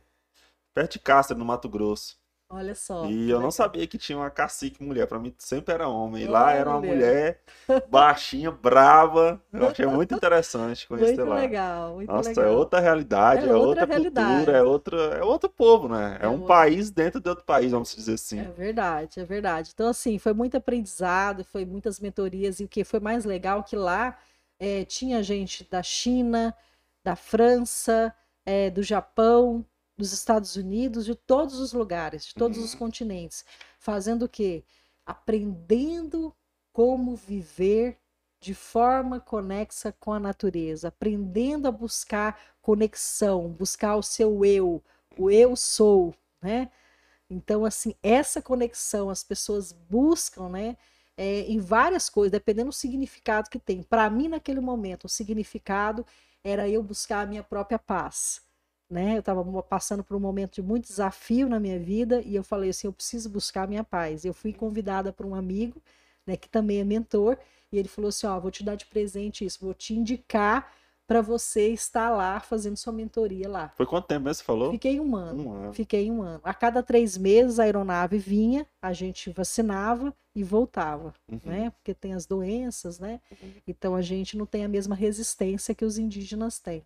perto de Castro, no Mato Grosso. Olha só. E eu não legal. sabia que tinha uma cacique mulher. Pra mim sempre era homem. E lá era uma mulher baixinha, brava. Eu achei muito interessante conhecer Muito lá. legal, muito Nossa, legal. é outra realidade, É é, outra outra realidade. cultura, é outro, é outro povo, né? É, É um outro. país dentro de outro país, vamos dizer assim. É verdade, é verdade. Então, assim, foi muito aprendizado, foi muitas mentorias, e o que foi mais legal que lá eh, tinha gente da China, da França, eh, do Japão, dos Estados Unidos, de todos os lugares, de todos os Uhum. continentes, fazendo o quê? Aprendendo como viver de forma conexa com a natureza, aprendendo a buscar conexão, buscar o seu eu, o eu sou, né? Então, assim, essa conexão as pessoas buscam, né? é, em várias coisas, dependendo do significado que tem. Para mim, naquele momento, o significado era eu buscar a minha própria paz. Né? Eu estava passando por um momento de muito desafio na minha vida e eu falei assim: eu preciso buscar a minha paz. Eu fui convidada por um amigo, né, que também é mentor, e ele falou assim: ó, vou te dar de presente isso, vou te indicar para você estar lá fazendo sua mentoria lá. Foi quanto tempo mesmo você falou? Fiquei um ano. Um ano. Fiquei um ano. A cada três meses a aeronave vinha, a gente vacinava e voltava, Uhum. né? Porque tem as doenças, né? Uhum. Então a gente não tem a mesma resistência que os indígenas têm.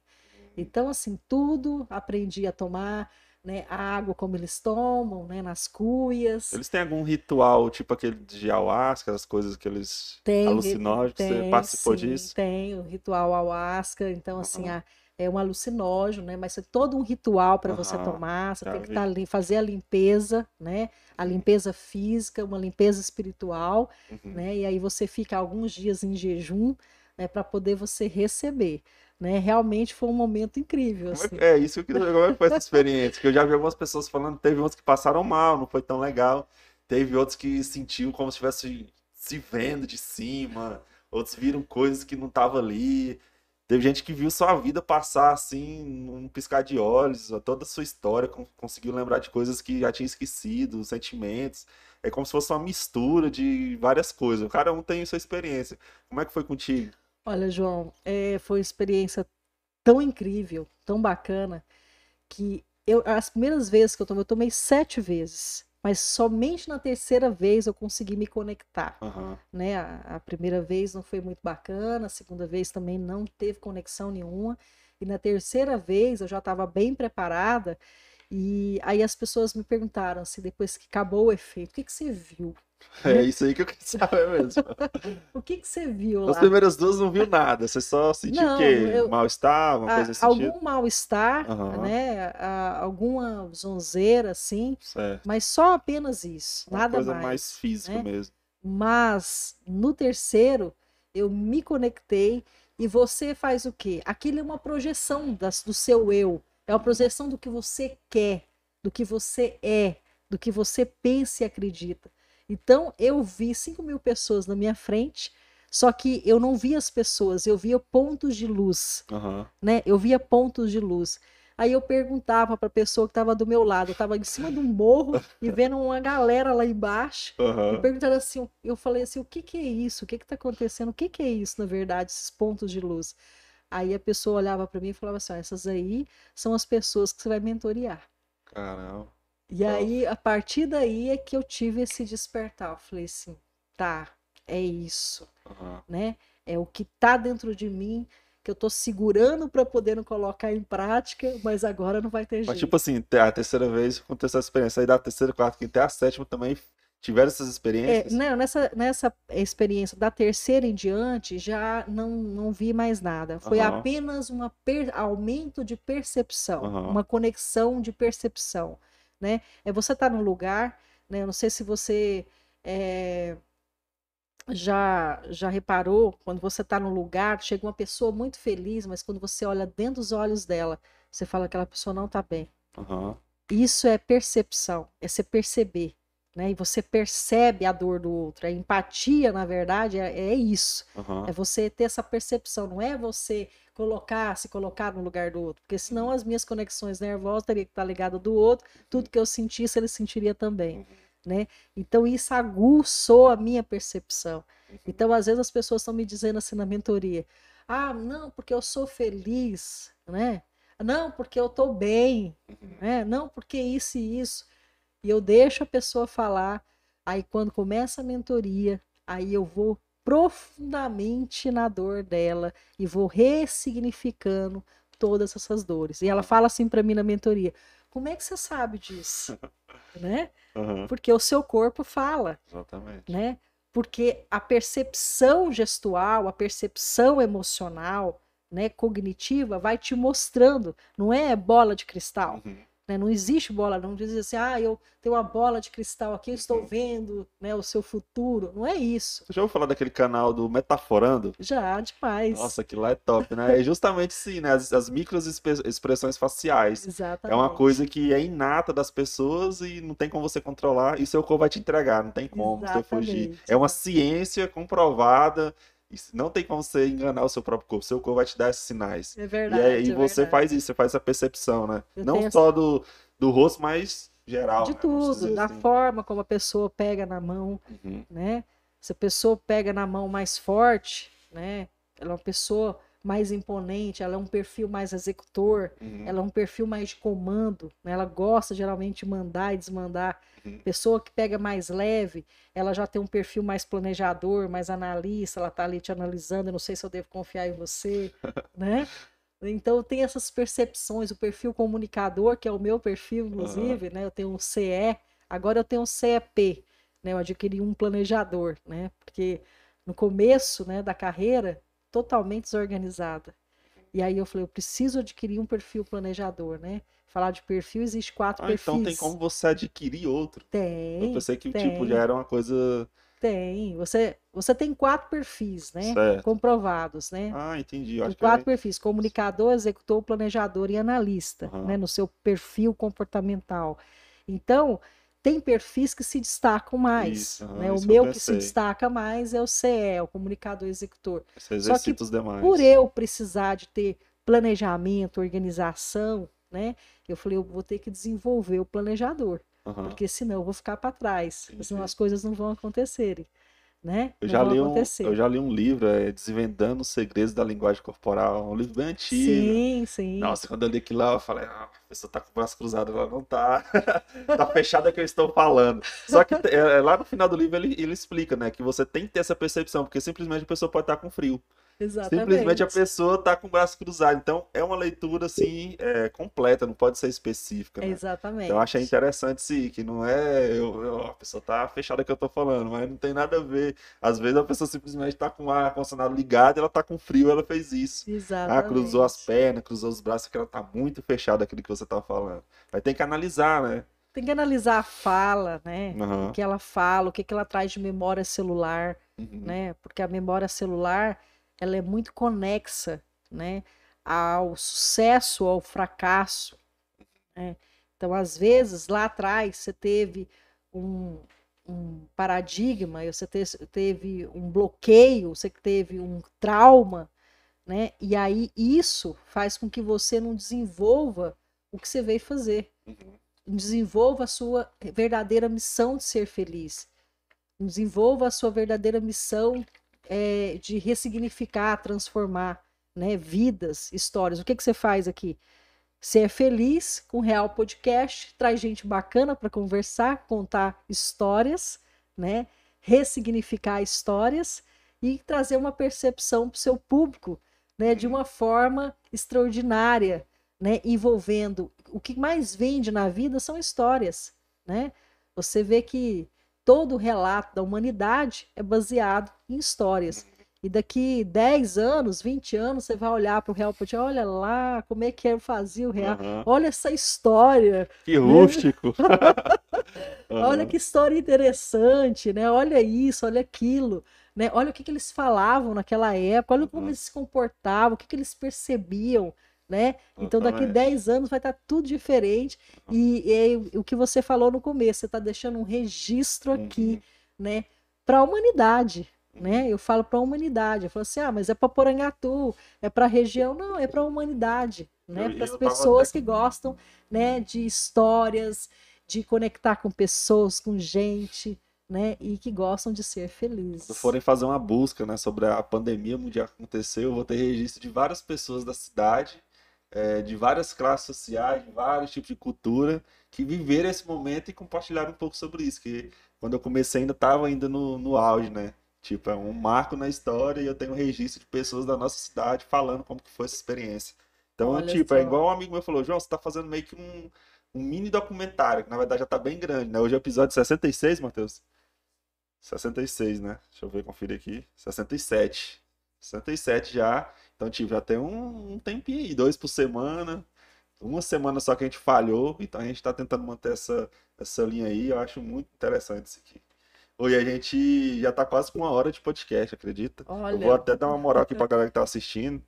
Então, assim, tudo aprendi a tomar né, a água como eles tomam, né, nas cuias. Eles têm algum ritual, tipo aquele de ayahuasca, as coisas que eles Tem, alucinógenos, você tem, participou sim, disso? Tem o ritual ayahuasca, então assim, Aham. a- é um alucinógeno, né? Mas é todo um ritual para você Aham, tomar, você já tem que tá fazer a limpeza, né? A limpeza física, uma limpeza espiritual, Uhum. né? E aí você fica alguns dias em jejum, né? Para poder você receber, né? Realmente foi um momento incrível, assim. É isso que como foi essa experiência? Que eu já vi algumas pessoas falando, teve uns que passaram mal, não foi tão legal. Teve outros que sentiu como se estivesse se vendo de cima, outros viram coisas que não estavam ali. Teve gente que viu sua vida passar assim, num piscar de olhos, toda a sua história, con- conseguiu lembrar de coisas que já tinha esquecido, sentimentos. É como se fosse uma mistura de várias coisas. Cada um tem sua experiência. Como é que foi contigo? Olha, João, é, foi uma experiência tão incrível, tão bacana, que eu, as primeiras vezes que eu tomei, eu tomei sete vezes, mas somente na terceira vez eu consegui me conectar, Aham, né? A, a primeira vez não foi muito bacana, a segunda vez também não teve conexão nenhuma, e na terceira vez eu já estava bem preparada, e aí as pessoas me perguntaram assim, depois que acabou o efeito, o que que você viu? É isso aí que eu queria saber mesmo. O que que você viu lá? primeiras duas não viu nada, você só sentiu o Não, quê? eu- Mal-estar, uma a- coisa sentido? algum mal-estar, Aham. né? alguma zonzeira, assim, Certo. mas só apenas isso, Uma nada coisa mais. mais física né? mesmo. Mas no terceiro eu me conectei e você faz o quê? Aquilo é uma projeção das- do seu eu, é uma projeção do que você quer, do que você é, do que você pensa e acredita. Então eu vi 5 mil pessoas na minha frente, só que eu não via as pessoas, eu via pontos de luz Aham. né? Eu via pontos de luz. Aí eu perguntava para a pessoa que estava do meu lado, eu estava em cima de um morro e vendo uma galera lá embaixo, e Aham. perguntando assim, eu falei assim, o que que é isso? O que está acontecendo? O que que é isso, na verdade, esses pontos de luz? Aí a pessoa olhava para mim e falava assim, essas aí são as pessoas que você vai mentorear. Caramba. E Nossa. aí, a partir daí é que eu tive esse despertar. Eu falei assim, tá, é isso Aham. né? É o que tá dentro de mim que eu tô segurando para poder não colocar em prática, mas agora não vai ter Mas jeito. tipo assim, te- a terceira vez aconteceu essa experiência. Aí da terceira, quarta, quinta a sétima também tiveram essas É, experiências? não, nessa, nessa experiência da terceira em diante, já não, não vi mais nada. Foi Aham. apenas um aumento de percepção, Aham. uma conexão de percepção, né? É você estar num lugar, né? Eu não sei se você é, já já reparou, quando você está num lugar, chega uma pessoa muito feliz, mas quando você olha dentro dos olhos dela, você fala que aquela pessoa não está bem. Aham. Isso é percepção, é você perceber, né? E você percebe a dor do outro. A empatia, na verdade, é, é isso. Aham. É você ter essa percepção, não é você colocar, se colocar no lugar do outro, porque senão as minhas conexões nervosas teriam que estar ligadas do outro, tudo que eu sentisse ele sentiria também, né? Então isso aguçou a minha percepção. Então às vezes as pessoas estão me dizendo assim na mentoria: "Ah, não, porque eu sou feliz", né? Não, porque eu estou bem, né? Não, porque isso e isso. E eu deixo a pessoa falar. Aí quando começa a mentoria, aí eu vou profundamente na dor dela e vou ressignificando todas essas dores. E ela fala assim para mim na mentoria: "Como é que você sabe disso?", né? Aham. Porque o seu corpo fala, Exatamente. né? Porque a percepção gestual, a percepção emocional, né, cognitiva, vai te mostrando, não é bola de cristal, Uhum. Né? Não existe bola, não diz assim, ah, eu tenho uma bola de cristal aqui, eu estou Uhum. vendo, né, o seu futuro. Não é isso. Você já ouviu falar daquele canal do Metaforando? Já, demais. Nossa, aquilo lá é top, né? É justamente sim, né? As, as micro expressões faciais. Exatamente. É uma coisa que é inata das pessoas e não tem como você controlar, e seu corpo vai te entregar, não tem como você fugir. Exatamente. É uma ciência comprovada, não tem como você enganar o seu próprio corpo, seu corpo vai te dar esses sinais. É E verdade. aí é você verdade. faz isso, você faz essa percepção, né? Eu Não só do, do rosto, mas geral, de né? Tudo, da assim. forma como a pessoa pega na mão, Uhum, né? Se a pessoa pega na mão mais forte, né? Ela é uma pessoa mais imponente, ela é um perfil mais executor, uhum, ela é um perfil mais de comando, né? Ela gosta geralmente de mandar e desmandar. Uhum. Pessoa que pega mais leve, ela já tem um perfil mais planejador, mais analista, ela tá ali te analisando, eu não sei se eu devo confiar em você, né? Então tem essas percepções, o perfil comunicador, que é o meu perfil, inclusive, uhum. né? Eu tenho um CE, agora eu tenho um CEP, né? Eu adquiri um planejador, né? Porque no começo, né, da carreira, totalmente desorganizada. E aí eu falei, eu preciso adquirir um perfil planejador, né? Falar de perfil, existe quatro ah, perfis. Então tem como você adquirir outro. Tem. Eu pensei que tem. tipo já era uma coisa tem. Você, você tem quatro perfis, né? Certo. Comprovados, né? Ah, entendi. Acho quatro é... perfis: comunicador, executor, planejador e analista, uhum. né? No seu perfil comportamental. Então, tem perfis que se destacam mais. Isso, né? O meu que se destaca mais é o CE, o comunicador executor. Só que os demais. por eu precisar de ter planejamento, organização, né? Eu falei, eu vou ter que desenvolver o planejador. Uhum. Porque senão eu vou ficar para trás, sim, senão as coisas não vão acontecerem. Né? Eu, já li um, eu já li um livro, é, Desvendando os Segredos da Linguagem Corporal, um livro bem antigo. Sim, sim. Nossa, quando eu li aquilo lá, eu falei, ah, a pessoa tá com o braço cruzado, ela não tá, tá fechada que eu estou falando. Só que é, é, lá no final do livro ele, ele explica, né, que você tem que ter essa percepção, porque simplesmente a pessoa pode estar com frio. Exatamente. Simplesmente a pessoa está com o braço cruzado. Então, é uma leitura, assim, é, completa, não pode ser específica. Né? Exatamente. Então, eu achei interessante, sim, que não é. Eu, eu, a pessoa tá fechada que eu tô falando, mas não tem nada a ver. Às vezes a pessoa simplesmente está com o ar-condicionado ligado, ela está com frio, ela fez isso. Exatamente. Ah, cruzou as pernas, cruzou os braços, que ela está muito fechada aquilo que você está falando. Vai ter que analisar, né? Tem que analisar a fala, né? Uhum. O que ela fala, o que, que ela traz de memória celular, uhum. né? Porque a memória celular ela é muito conexa, né, ao sucesso, ao fracasso. Né? Então, às vezes, lá atrás, você teve um, um paradigma, você teve um bloqueio, você teve um trauma, né? E aí isso faz com que você não desenvolva o que você veio fazer. Uhum. Desenvolva a sua verdadeira missão de ser feliz. Desenvolva a sua verdadeira missão é, de ressignificar, transformar né, vidas, histórias. O que, que você faz aqui? Você é feliz com o Real Podcast, traz gente bacana para conversar, contar histórias, né, ressignificar histórias e trazer uma percepção para o seu público né, de uma forma extraordinária, né, envolvendo o que mais vende na vida são histórias. Né? Você vê que todo o relato da humanidade é baseado em histórias. E daqui 10 anos, 20 anos, você vai olhar para o Real Podcast, olha lá como é que eu fazia o Real, uhum. olha essa história. Que rústico. uhum. Olha que história interessante, né? Olha isso, olha aquilo. Né? Olha o que, que eles falavam naquela época, olha como eles se comportavam, o que, que eles percebiam né? Então daqui 10 anos vai estar tá tudo diferente. E, e, o que você falou no começo, você está deixando um registro aqui, uhum. né? Para a humanidade. Né? Uhum. Eu falo para a humanidade. Eu falo assim: ah, mas é para Porangatu, é para a região. Não, é para a humanidade. Né? Para as pessoas que gostam né, de histórias, de conectar com pessoas, com gente. Né, e que gostam de ser felizes. Se forem fazer uma busca né, sobre a pandemia mundial que aconteceu, eu vou ter registro de várias pessoas da cidade é, de várias classes sociais, de vários tipos de cultura, que viveram esse momento e compartilharam um pouco sobre isso. Que quando eu comecei ainda estava ainda no, no auge, né? Tipo, é um marco na história e eu tenho um registro de pessoas da nossa cidade falando como que foi essa experiência. Então, Olha tipo, é só. é igual um amigo meu falou, João, você está fazendo meio que um, um mini documentário, que na verdade já está bem grande, né? Hoje é o episódio 66, Matheus? 66, né? Deixa eu ver, conferir aqui. 67. 67 já. Então, já tem um, um tempinho aí, dois por semana. Uma semana só que a gente falhou, então a gente está tentando manter essa, essa linha aí. Eu acho muito interessante isso aqui. Oi, a gente já está quase com uma hora de podcast, acredita? Olha. Eu vou até dar uma moral aqui para a galera que está assistindo.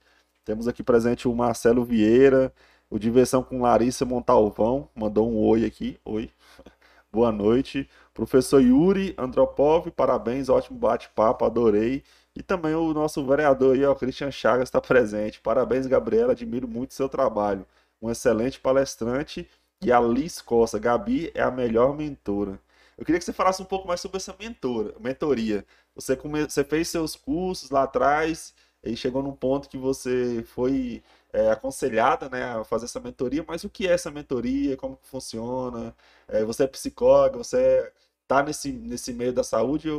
Temos aqui presente o Marcelo Vieira, o Diversão com Larissa Montalvão, mandou um oi aqui. Oi. Boa noite. Professor Yuri Andropov, parabéns, ótimo bate-papo, adorei. E também o nosso vereador aí, ó, Christian Chagas, está presente. Parabéns, Gabriela, admiro muito seu trabalho. Um excelente palestrante. E a Liz Costa, Gabi é a melhor mentora. Eu queria que você falasse um pouco mais sobre essa mentora, mentoria. Você, come... você fez seus cursos lá atrás e chegou num ponto que você foi é, aconselhada né, a fazer essa mentoria, mas o que é essa mentoria? Como funciona? É, você é psicóloga, você está nesse, nesse meio da saúde?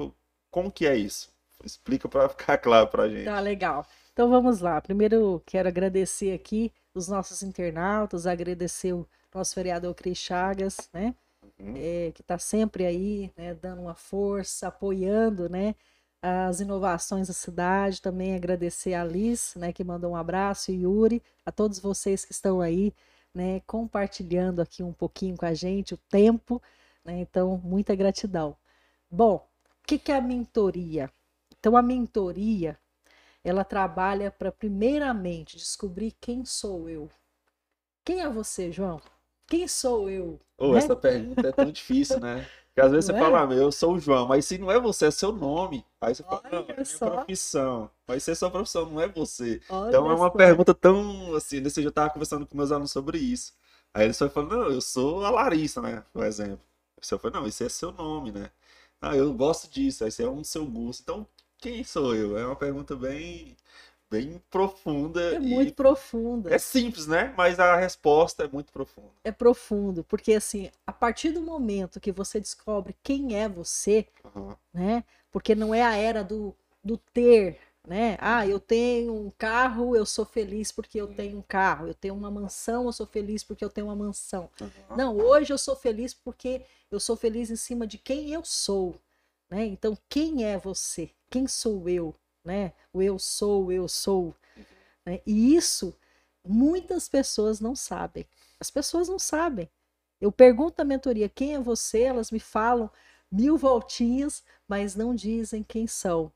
Como que é isso? Explica para ficar claro para gente. Tá legal. Então vamos lá. Primeiro quero agradecer aqui os nossos internautas, agradecer o nosso vereador Cris Chagas, né? Uhum. É, que está sempre aí, né, dando uma força, apoiando, né, as inovações da cidade. Também agradecer a Liz, né, que mandou um abraço, e Yuri, a todos vocês que estão aí, né, compartilhando aqui um pouquinho com a gente o tempo, né? Então, muita gratidão. Bom, o que, que é a mentoria? Então, a mentoria, ela trabalha para primeiramente descobrir quem sou eu. Quem é você, João? Quem sou eu? Oh, né? Essa pergunta é tão difícil, né? Porque às vezes não você é? fala, ah, eu sou o João, mas se não é você, é seu nome. Aí você fala, Olha não, é minha só. profissão. Mas se é sua profissão, não é você. Olha então é uma só. pergunta tão assim, nesse dia eu tava conversando com meus alunos sobre isso. Aí eles falando, não, eu sou a Larissa, né? Por exemplo. Você falou, não, esse é seu nome, né? Ah, eu gosto disso, esse é um seu gosto. Então, quem sou eu? É uma pergunta bem bem profunda. É muito profunda. É simples, né? Mas a resposta é muito profunda. É profundo, porque assim, a partir do momento que você descobre quem é você, uhum. né? Porque não é a era do, do ter, né? Ah, eu tenho um carro, eu sou feliz porque eu tenho um carro. Eu tenho uma mansão, eu sou feliz porque eu tenho uma mansão. Uhum. Não, hoje eu sou feliz porque eu sou feliz em cima de quem eu sou, né? Então, quem é você? Quem sou eu? né? O eu sou, o eu sou. Né? E isso muitas pessoas não sabem. As pessoas não sabem. Eu pergunto na mentoria quem é você, elas me falam mil voltinhas, mas não dizem quem são.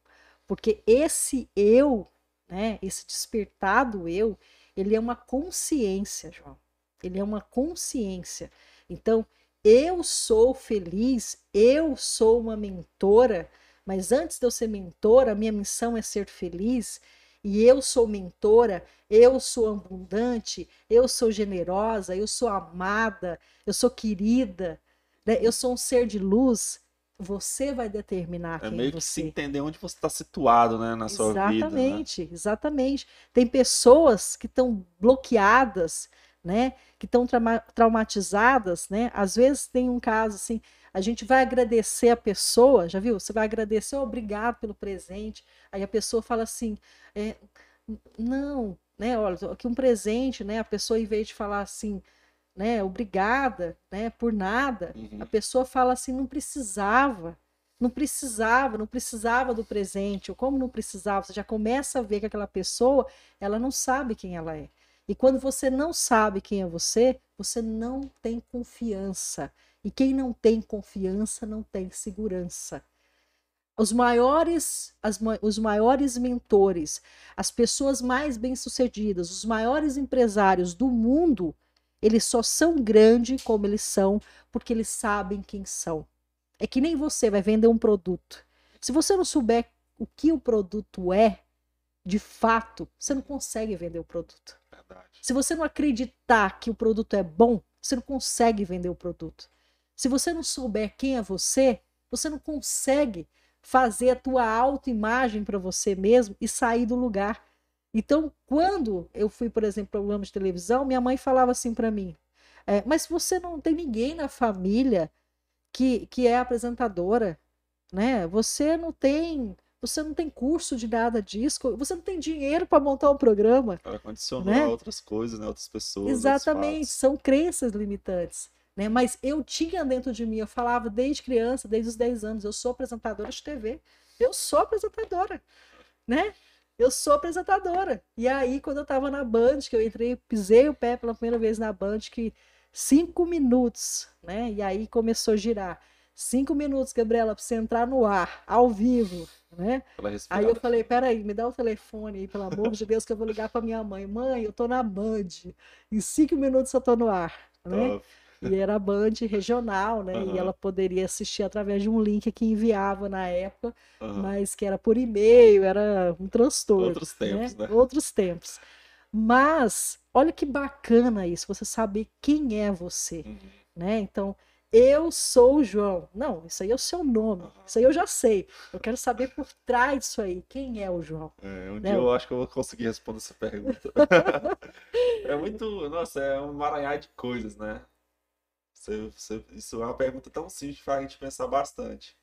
Porque esse eu, né, esse despertado eu, ele é uma consciência, João. Ele é uma consciência. Então, eu sou feliz, eu sou uma mentora, mas antes de eu ser mentora, a minha missão é ser feliz. E eu sou mentora, eu sou abundante, eu sou generosa, eu sou amada, eu sou querida, né? eu sou um ser de luz. Você vai determinar é quem meio que se entender onde você está situado, né, na sua exatamente, vida. Exatamente, né? exatamente. Tem pessoas que estão bloqueadas, né, que estão tra traumatizadas, né. Às vezes tem um caso assim, a gente vai agradecer a pessoa, já viu? Você vai agradecer, obrigado pelo presente. Aí a pessoa fala assim, é, não, né? Olha, aqui um presente, né? A pessoa, em vez de falar assim, né? Obrigada, né? Por nada, uhum. a pessoa fala assim, não precisava. Não precisava, não precisava do presente, ou como não precisava, você já começa a ver que aquela pessoa, ela não sabe quem ela é. E quando você não sabe quem é você, você não tem confiança. E quem não tem confiança não tem segurança. Os maiores, as, os maiores mentores, as pessoas mais bem-sucedidas, os maiores empresários do mundo, eles só são grandes como eles são porque eles sabem quem são. É que nem você vai vender um produto. Se você não souber o que o produto é, de fato, você não consegue vender o produto. Verdade. Se você não acreditar que o produto é bom, você não consegue vender o produto. Se você não souber quem é você, você não consegue fazer a tua autoimagem para você mesmo e sair do lugar. Então, quando eu fui, por exemplo, para programa de televisão, minha mãe falava assim para mim: é, mas você não tem ninguém na família que, que é apresentadora, né? Você não tem você não tem curso de nada disso, você não tem dinheiro para montar um programa. Para condicionar né? outras coisas, né? outras pessoas. Exatamente, são crenças limitantes. Né? Mas eu tinha dentro de mim, eu falava desde criança, desde os 10 anos, eu sou apresentadora de TV. Eu sou apresentadora, né? Eu sou apresentadora. E aí, quando eu estava na Band, que eu entrei, pisei o pé pela primeira vez na Band, que cinco minutos, né? E aí começou a girar. Cinco minutos, Gabriela, para você entrar no ar, ao vivo, né? Aí eu falei, peraí, me dá o telefone aí, pelo amor de Deus, que eu vou ligar para minha mãe. Mãe, eu tô na Band. Em cinco minutos eu tô no ar, né? Top. E era Band regional, né? Uhum. E ela poderia assistir através de um link que enviava na época, uhum. mas que era por e-mail, era um transtorno. Outros tempos, né? né? Outros tempos. Mas olha que bacana isso, você saber quem é você, uhum. né? Então, eu sou o João. Não, isso aí é o seu nome. Isso aí eu já sei. Eu quero saber por trás disso aí. Quem é o João? É, um né? dia eu acho que eu vou conseguir responder essa pergunta. é muito. Nossa, é um emaranhado de coisas, né? Você, você, isso é uma pergunta tão simples que faz a gente pensar bastante.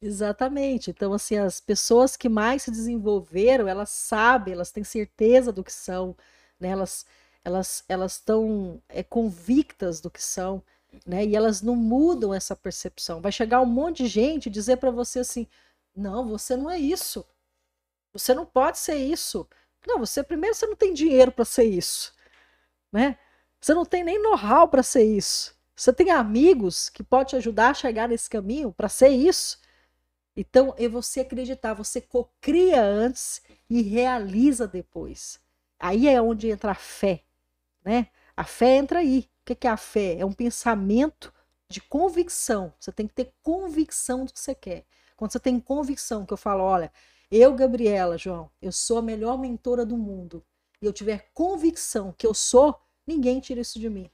Exatamente. Então, assim, as pessoas que mais se desenvolveram, elas sabem, elas têm certeza do que são, né? Elas elas elas estão é, convictas do que são, né? E elas não mudam essa percepção. Vai chegar um monte de gente dizer para você assim: "Não, você não é isso. Você não pode ser isso. Não, você primeiro você não tem dinheiro para ser isso, né? Você não tem nem know-how para ser isso. Você tem amigos que podem te ajudar a chegar nesse caminho para ser isso. Então, é você acreditar, você cocria antes e realiza depois. Aí é onde entra a fé, né? A fé entra aí. O que é a fé? É um pensamento de convicção. Você tem que ter convicção do que você quer. Quando você tem convicção, que eu falo, olha, eu, Gabriela, João, eu sou a melhor mentora do mundo, e eu tiver convicção que eu sou, ninguém tira isso de mim.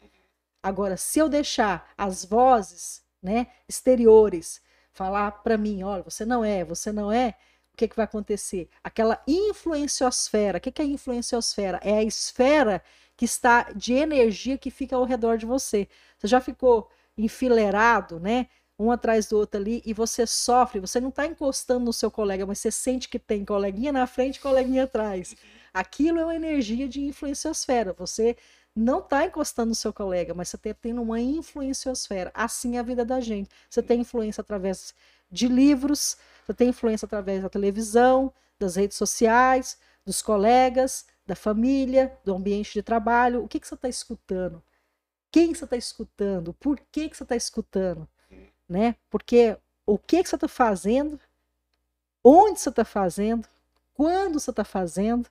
Agora, se eu deixar as vozes, né, exteriores, falar para mim, olha, você não é, você não é, o que, que vai acontecer? Aquela influenciosfera, o que, que é influenciosfera? É a esfera que está de energia que fica ao redor de você. Você já ficou enfileirado, né? Um atrás do outro ali, e você sofre, você não está encostando no seu colega, mas você sente que tem coleguinha na frente coleguinha atrás. Aquilo é uma energia de influenciosfera. Você não está encostando no seu colega, mas você está tendo uma influenciosfera. Assim é a vida da gente. Você tem influência através de livros, você tem influência através da televisão, das redes sociais, dos colegas, da família, do ambiente de trabalho. O que, que você está escutando? Quem você está escutando? Por que, que você está escutando? Né? Porque o que, que você está fazendo? Onde você está fazendo? Quando você está fazendo?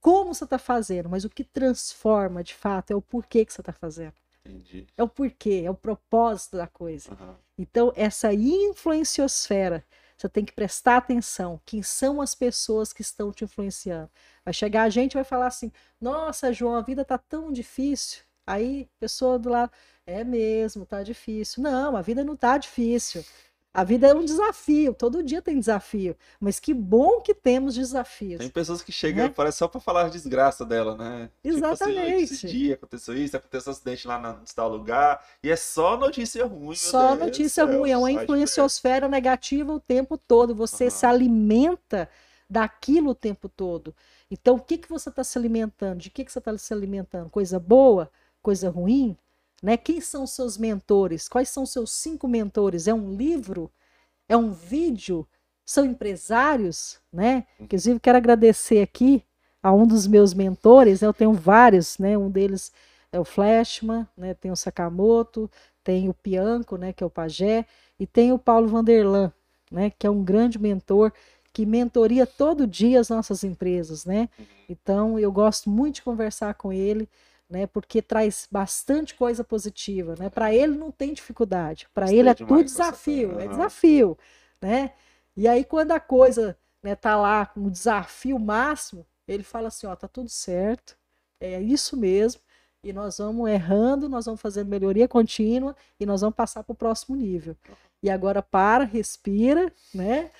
Como você está fazendo, mas o que transforma de fato é o porquê que você está fazendo. Entendi. É o porquê, é o propósito da coisa. Uhum. Então, essa influenciosfera, você tem que prestar atenção. Quem são as pessoas que estão te influenciando? Vai chegar a gente vai falar assim: Nossa, João, a vida tá tão difícil. Aí, pessoa do lado, é mesmo, tá difícil. Não, a vida não tá difícil. A vida é um desafio, todo dia tem desafio. Mas que bom que temos desafios. Tem pessoas que chegam né? parece só para falar a desgraça dela, né? Exatamente. Tipo assim, esse dia aconteceu isso, aconteceu um acidente lá no tal lugar. E é só notícia ruim. Só notícia ruim, é uma influenciosfera negativa o tempo todo. Você uhum. se alimenta daquilo o tempo todo. Então, o que, que você está se alimentando? De que, que você está se alimentando? Coisa boa? Coisa ruim? Né? Quem são seus mentores? Quais são seus cinco mentores? É um livro? É um vídeo? São empresários? Né? Inclusive, quero agradecer aqui a um dos meus mentores. Né? Eu tenho vários, né? um deles é o Flashman, né? tem o Sakamoto, tem o Pianco, né? que é o Pajé, e tem o Paulo Vanderlan, né? que é um grande mentor que mentoria todo dia as nossas empresas, né? Uhum. Então eu gosto muito de conversar com ele né? Porque traz bastante coisa positiva, né? Para ele não tem dificuldade, para ele é tudo desafio, uhum. é desafio, né? E aí quando a coisa né, tá lá com o desafio máximo, ele fala assim, ó, tá tudo certo, é isso mesmo, e nós vamos errando, nós vamos fazendo melhoria contínua e nós vamos passar para o próximo nível. E agora para, respira, né?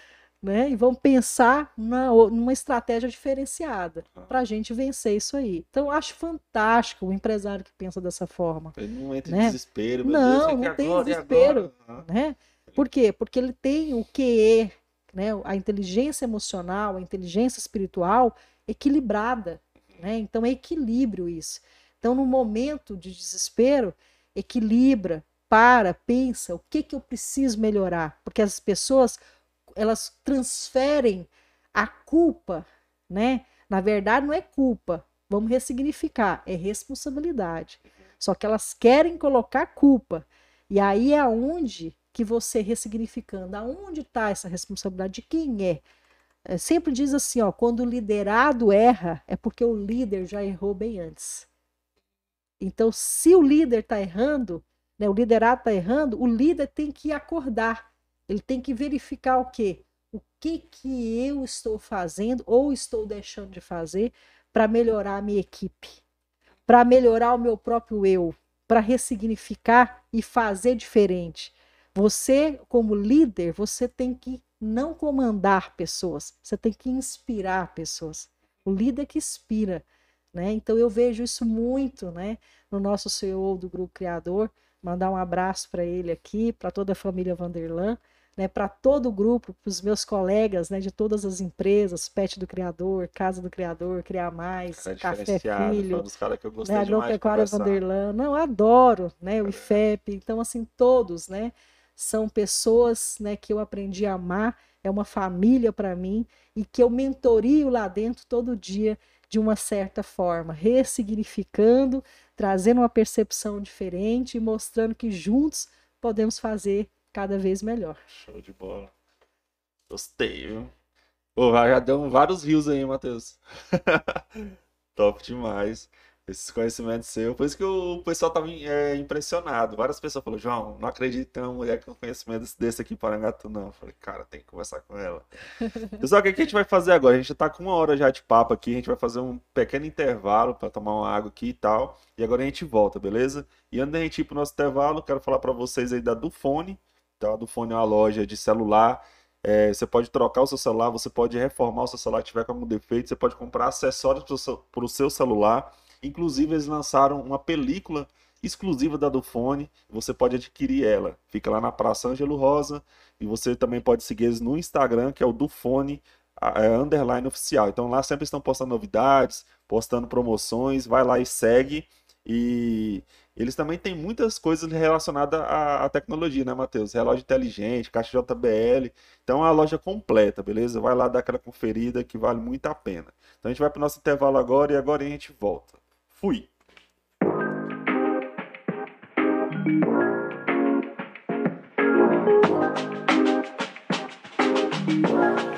Né? E vamos pensar na, numa estratégia diferenciada para a gente vencer isso aí. Então, acho fantástico o empresário que pensa dessa forma. Ele não entra né? em desespero, meu não, Deus, não tem desespero. Né? Por quê? Porque ele tem o QE, né? a inteligência emocional, a inteligência espiritual equilibrada. Né? Então, é equilíbrio isso. Então, no momento de desespero, equilibra, para, pensa, o que, que eu preciso melhorar? Porque as pessoas elas transferem a culpa, né? Na verdade, não é culpa. Vamos ressignificar, é responsabilidade. Só que elas querem colocar culpa. E aí é onde que você ressignificando, aonde está essa responsabilidade de quem é? é? Sempre diz assim, ó, quando o liderado erra, é porque o líder já errou bem antes. Então, se o líder está errando, né, o liderado está errando, o líder tem que acordar. Ele tem que verificar o quê? O que que eu estou fazendo ou estou deixando de fazer para melhorar a minha equipe, para melhorar o meu próprio eu, para ressignificar e fazer diferente. Você, como líder, você tem que não comandar pessoas, você tem que inspirar pessoas. O líder que inspira, né? Então eu vejo isso muito, né, no nosso CEO do grupo criador. Mandar um abraço para ele aqui, para toda a família Vanderlan né, para todo o grupo, para os meus colegas né, de todas as empresas, Pet do Criador, Casa do Criador, Criar Mais, É Café Filho, gostei né, Agropecuária. Vanderlan, não, adoro, né, o IFEP, então assim, todos, né, são pessoas, né, que eu aprendi a amar, é uma família para mim e que eu mentorio lá dentro todo dia de uma certa forma, ressignificando, trazendo uma percepção diferente e mostrando que juntos podemos fazer cada vez melhor. Show de bola. Gostei, viu? Pô, já deu vários rios aí, Matheus. Top demais. Esses conhecimentos seus. Por isso que o pessoal tava é, impressionado. Várias pessoas falaram, João, não acredito em ter uma mulher com conhecimento desse aqui em Parangatu, não. Eu falei, cara, tem que conversar com ela. Pessoal, o que, que a gente vai fazer agora? A gente tá com uma hora já de papo aqui. A gente vai fazer um pequeno intervalo para tomar uma água aqui e tal. E agora a gente volta, beleza? E antes da gente ir pro nosso intervalo, quero falar para vocês aí da Dufone. Tá? A Dufone é uma loja de celular. É, você pode trocar o seu celular, você pode reformar o seu celular se tiver algum defeito, você pode comprar acessórios para o seu celular. Inclusive, eles lançaram uma película exclusiva da Dufone, você pode adquirir ela. Fica lá na Praça Ângelo Rosa e você também pode seguir eles no Instagram, que é o Dufone é, underline oficial. Então lá sempre estão postando novidades, postando promoções, vai lá e segue. E eles também têm muitas coisas relacionadas à, à tecnologia, né, Matheus? Relógio inteligente, caixa JBL. Então é uma loja completa, beleza? Vai lá dar aquela conferida que vale muito a pena. Então a gente vai para o nosso intervalo agora e agora a gente volta. Fui! Oi,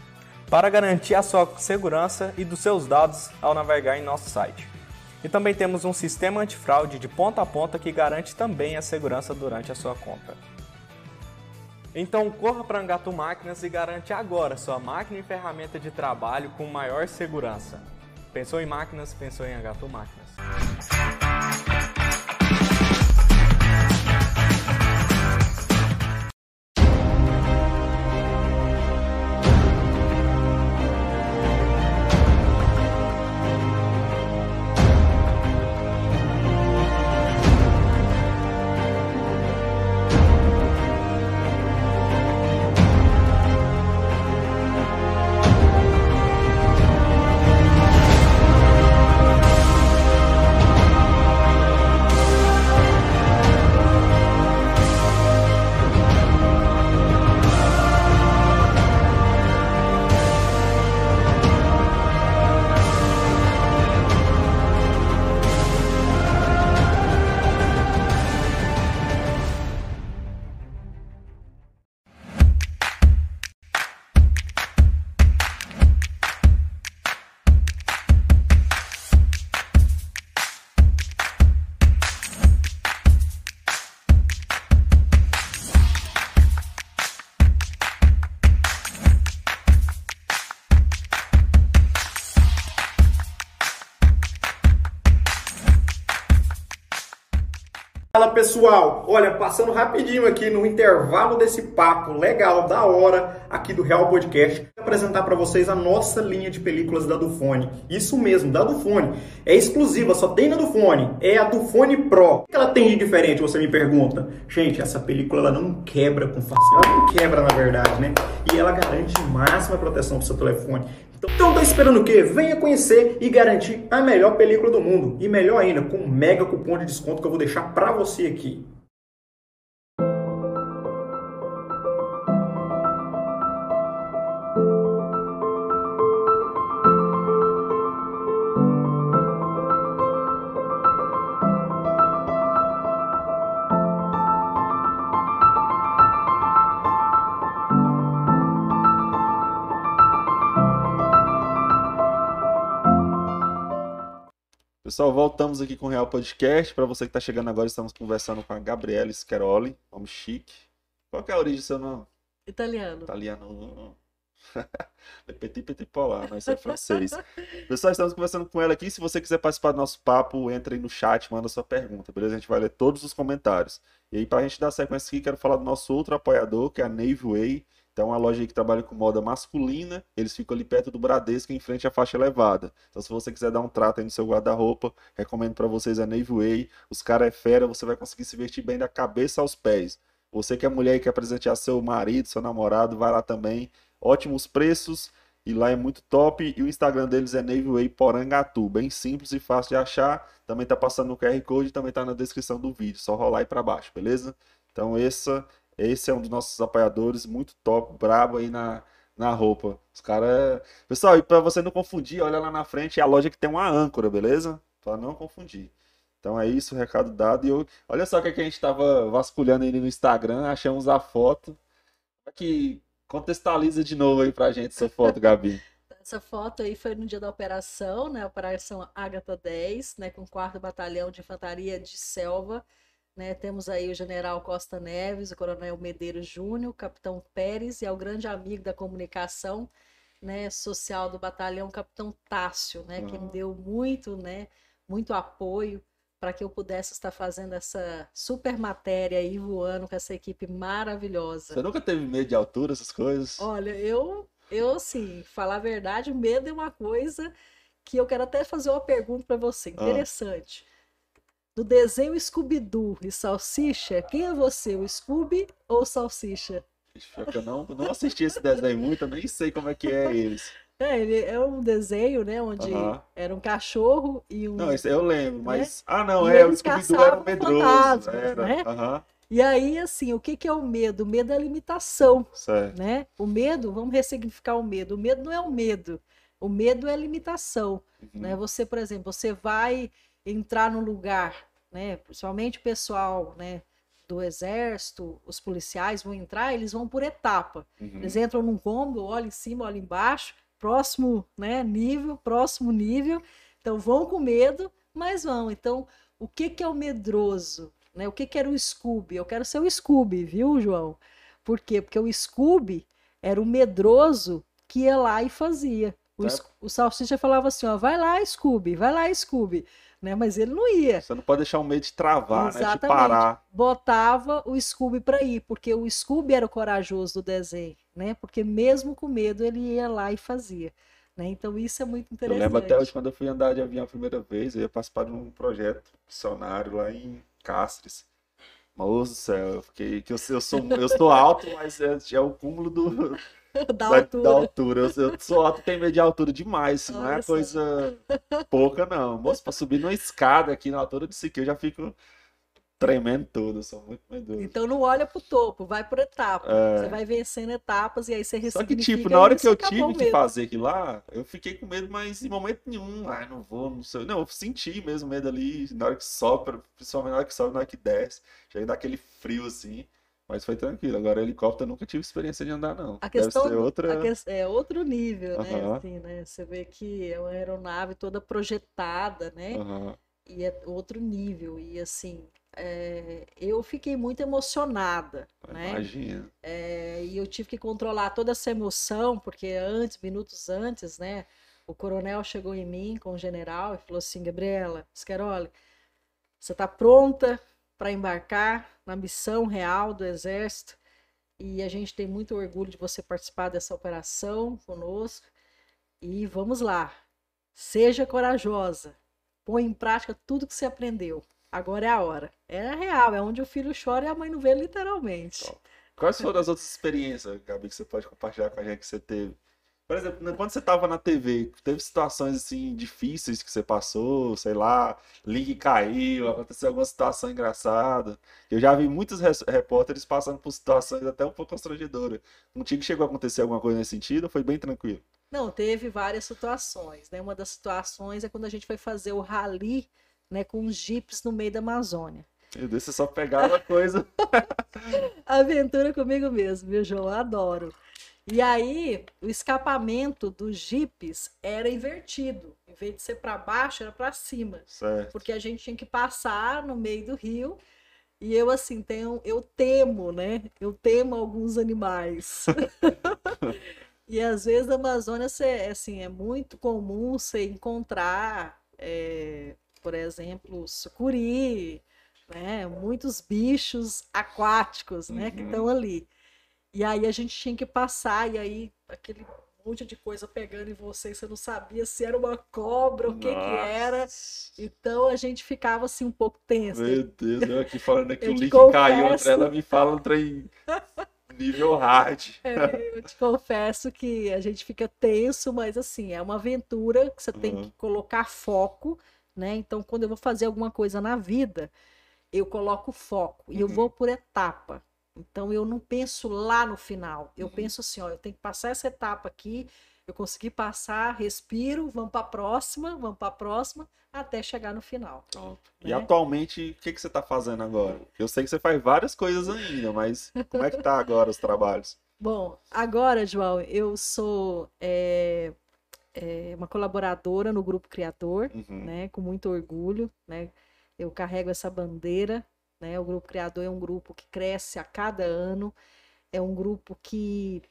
para garantir a sua segurança e dos seus dados ao navegar em nosso site. E também temos um sistema antifraude de ponta a ponta que garante também a segurança durante a sua compra. Então corra para Angato Máquinas e garante agora sua máquina e ferramenta de trabalho com maior segurança. Pensou em máquinas? Pensou em Angato Máquinas. Pessoal, olha, passando rapidinho aqui no intervalo desse papo legal, da hora, aqui do Real Podcast. apresentar para vocês a nossa linha de películas da Dufone. Isso mesmo, da Dufone. É exclusiva, só tem na Dufone. É a Dufone Pro. O que ela tem de diferente, você me pergunta? Gente, essa película ela não quebra com facilidade. Ela não quebra, na verdade, né? E ela garante máxima proteção pro seu telefone. Então, então tá esperando o quê? Venha conhecer e garantir a melhor película do mundo. E melhor ainda, com um mega cupom de desconto que eu vou deixar para você aqui. Pessoal, voltamos aqui com o Real Podcast. Para você que está chegando agora, estamos conversando com a Gabriela Scheroli, nome chique. Qual é a origem do seu nome? Italiano. Italiano. petit petit polar, mas isso é francês. Pessoal, estamos conversando com ela aqui. Se você quiser participar do nosso papo, entre aí no chat, manda sua pergunta, beleza? A gente vai ler todos os comentários. E aí, para a gente dar sequência aqui, quero falar do nosso outro apoiador, que é a Navy Way. Então, é uma loja que trabalha com moda masculina. Eles ficam ali perto do Bradesco, em frente à faixa elevada. Então, se você quiser dar um trato aí no seu guarda-roupa, recomendo para vocês a Navy Way. Os caras é fera, você vai conseguir se vestir bem da cabeça aos pés. Você que é mulher e quer presentear seu marido, seu namorado, vai lá também. Ótimos preços e lá é muito top. E o Instagram deles é Navyway Porangatu, bem simples e fácil de achar. Também tá passando no QR Code também tá na descrição do vídeo, só rolar aí para baixo, beleza? Então essa esse é um dos nossos apoiadores, muito top, brabo aí na, na roupa. Os caras. Pessoal, e para você não confundir, olha lá na frente, é a loja que tem uma âncora, beleza? Para não confundir. Então é isso, recado dado. E eu... olha só o que, é a gente tava vasculhando aí no Instagram, achamos a foto. Que contextualiza de novo aí pra gente essa foto, Gabi. Essa foto aí foi no dia da operação, né? Operação Ágata 10, né? Com o 4 Batalhão de Infantaria de Selva. Né, temos aí o general Costa Neves, o coronel Medeiros Júnior, o capitão Pérez e ao grande amigo da comunicação né, social do batalhão, o capitão Tássio, né, uhum. que me deu muito, né, muito apoio para que eu pudesse estar fazendo essa super matéria aí voando com essa equipe maravilhosa. Você nunca teve medo de altura, essas coisas? Olha, eu, eu assim, falar a verdade, medo é uma coisa que eu quero até fazer uma pergunta para você, ah. interessante. Ah do desenho Scooby-Doo e Salsicha, quem é você, o Scooby ou o Salsicha? Eu não, não assisti esse desenho muito, eu nem sei como é que é eles. É, ele é um desenho, né, onde era um cachorro e um... Não, isso eu lembro, né? mas... Ah, não, e é, o Scooby-Doo era um medroso. Era, né? E aí, assim, o que, que é o medo? O medo é a limitação, certo. né? O medo, vamos ressignificar o medo. O medo não é o medo, o medo é a limitação, uhum. né? Você, por exemplo, você vai entrar no lugar, né? Principalmente o pessoal, né? Do exército, os policiais vão entrar, eles vão por etapa. Uhum. Eles entram num cômodo, olham em cima, olham embaixo, próximo, né? Nível, próximo nível. Então vão com medo, mas vão. Então, o que que é o medroso? Né? O que que era o Scooby? Eu quero ser o Scooby, viu, João? Por quê? Porque o Scooby era o medroso que ia lá e fazia. O, é. o Salsicha falava assim, ó, vai lá, Scooby, vai lá, Scooby né? Mas ele não ia. Você não pode deixar o medo de travar, Exatamente. né? De parar. Botava o Scooby para ir, porque o Scooby era o corajoso do desenho, né? Porque mesmo com medo ele ia lá e fazia. Né? Então isso é muito interessante. Eu lembro até hoje quando eu fui andar de avião a primeira vez, eu ia participar de um projeto missionário lá em Castres. Moço do céu, eu fiquei que eu, eu sou eu sou alto, mas é, é o cúmulo do da, altura. Da altura. Eu, eu sou alto, tenho medo de altura demais. Não é coisa pouca, não. Moço, pra subir numa escada aqui na altura de que eu já fico tremendo todo, eu sou muito medroso. Então não olha pro topo, vai por etapas. É... Você vai vencendo etapas e aí você Só que, tipo, na hora que eu tive que fazer aquilo lá, eu fiquei com medo, mas em momento nenhum, ai, não vou, não sei. Não, eu senti mesmo medo ali, na hora que sopra, principalmente na hora que sobe, na hora que desce. Chega daquele frio assim. Mas foi tranquilo. Agora, helicóptero nunca tive experiência de andar, não. A questão Deve outra... Que... é outro nível, uhum. né? Assim, né? Você vê que é uma aeronave toda projetada, né? Uhum. E é outro nível. E assim, é... eu fiquei muito emocionada, né? Imagina. É... E eu tive que controlar toda essa emoção, porque antes, minutos antes, né? O coronel chegou em mim com o general e falou assim, Gabriela, Scaroli, você está pronta para embarcar na missão real do Exército. E a gente tem muito orgulho de você participar dessa operação conosco. E vamos lá. Seja corajosa. Põe em prática tudo que você aprendeu. Agora é a hora. É real, é onde o filho chora e a mãe não vê literalmente. Quais foram as outras experiências, Gabi, que você pode compartilhar com a gente que você teve? Por exemplo, quando você estava na TV, teve situações assim difíceis que você passou, sei lá, link caiu, aconteceu alguma situação engraçada. Eu já vi muitos repórteres passando por situações até um pouco constrangedoras. Contigo chegou a acontecer alguma coisa nesse sentido ou foi bem tranquilo? Não, teve várias situações, né? Uma das situações é quando a gente foi fazer o rally, né, com os jipes no meio da Amazônia. Meu Deus, você só pegava coisa. Aventura comigo mesmo, viu, João? Adoro. E aí, o escapamento dos jipes era invertido. Em vez de ser para baixo, era para cima. Certo. Porque a gente tinha que passar no meio do rio. E eu, assim, tenho, eu temo, né? Eu temo alguns animais. e às vezes na Amazônia, cê, assim, é muito comum você encontrar, é, por exemplo, sucuri, né? Muitos bichos aquáticos, né? Uhum. Que estão ali. E aí a gente tinha que passar, e aí aquele monte de coisa pegando em você, você não sabia se era uma cobra, o que que era. Então a gente ficava assim um pouco tenso. Meu Deus, eu aqui falando que o link caiu, ela me fala um trem nível hard. É, eu te confesso que a gente fica tenso, mas assim, é uma aventura que você tem uhum. que colocar foco, né? Então quando eu vou fazer alguma coisa na vida, eu coloco foco e eu uhum. vou por etapa. Então eu não penso lá no final. Eu uhum. penso assim, ó, eu tenho que passar essa etapa aqui, eu consegui passar, respiro, vamos para a próxima, vamos para a próxima, até chegar no final. Né? E atualmente, o que, que você está fazendo agora? Eu sei que você faz várias coisas ainda, mas como é que tá agora os trabalhos? Bom, agora, João, eu sou é, é, uma colaboradora no Grupo Criador, uhum. né, com muito orgulho, né, eu carrego essa bandeira né? O Grupo Criador é um grupo que cresce a cada ano, é um grupo que,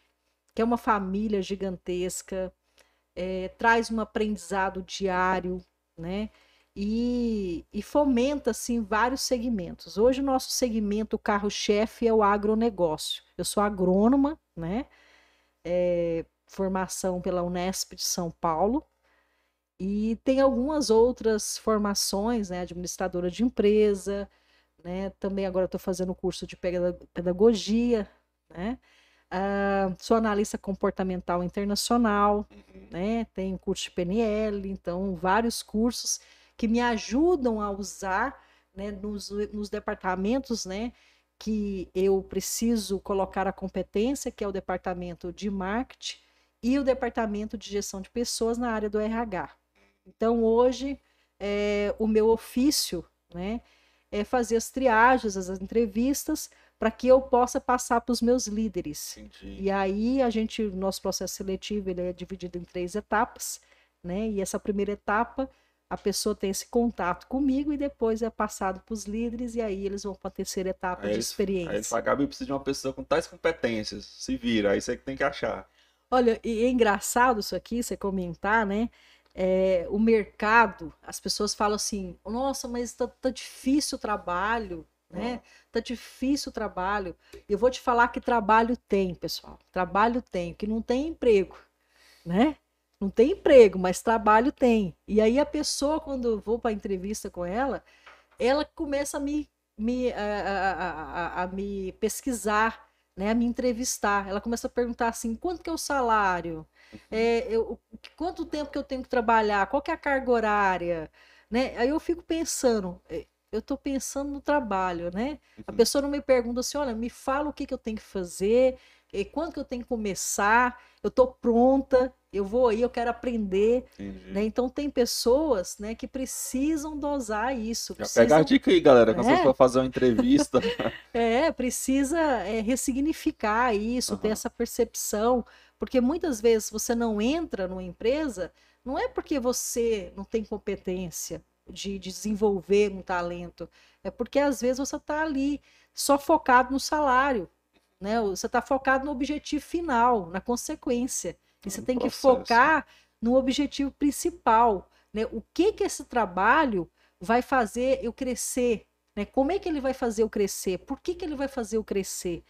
que é uma família gigantesca, é, traz um aprendizado diário, né? E, e, fomenta assim vários segmentos. Hoje o nosso segmento carro-chefe é o agronegócio. Eu sou agrônoma, né? É, formação pela Unesp de São Paulo e tem algumas outras formações, né? Administradora de empresa, né? Também agora estou fazendo curso de pedagogia, né? Uh, sou analista comportamental internacional, uhum. né? Tenho curso de PNL, então vários cursos que me ajudam a usar, né? Nos, nos departamentos, né? Que eu preciso colocar a competência, que é o departamento de marketing e o departamento de gestão de pessoas na área do RH. Então hoje é, o meu ofício, né? É, fazer as triagens, as entrevistas, para que eu possa passar para os meus líderes. Entendi. E aí a gente, nosso processo seletivo ele é dividido em três etapas, né? E essa primeira etapa a pessoa tem esse contato comigo e depois é passado para os líderes e aí eles vão para a terceira etapa aí de experiência. Aí eles falam, Gabi, precisa de uma pessoa com tais competências, se vira, aí você que tem que achar. Olha, e é engraçado isso aqui, você comentar, né? É, o mercado, as pessoas falam assim: nossa, mas tá, tá difícil o trabalho, né? Tá difícil o trabalho. Eu vou te falar que trabalho tem, pessoal. Trabalho tem, que não tem emprego, né? Não tem emprego, mas trabalho tem. E aí a pessoa, quando eu vou para a entrevista com ela, ela começa a me, me a, a, a, a, me pesquisar, né? A me entrevistar. Ela começa a perguntar assim: quanto que é o salário? É, eu, quanto tempo que eu tenho que trabalhar? Qual que é a carga horária? Né? Aí eu fico pensando, é, eu estou pensando no trabalho, né? A uhum. pessoa não me pergunta assim, olha, me fala o que, que eu tenho que fazer, quando que eu tenho que começar, eu estou pronta, eu vou aí, eu quero aprender. Né? Então tem pessoas né, que precisam dosar isso. Precisam... Pega a dica aí, galera, quando é. você for fazer uma entrevista. é, precisa é, ressignificar isso, uhum. ter essa percepção. Porque muitas vezes você não entra numa empresa, não é porque você não tem competência de desenvolver um talento, é porque às vezes você está ali só focado no salário, né? Você está focado no objetivo final, na consequência. E você tem que focar no objetivo principal, né? O que que esse trabalho vai fazer eu crescer, né? Como é que ele vai fazer eu crescer? Por que que ele vai fazer eu crescer?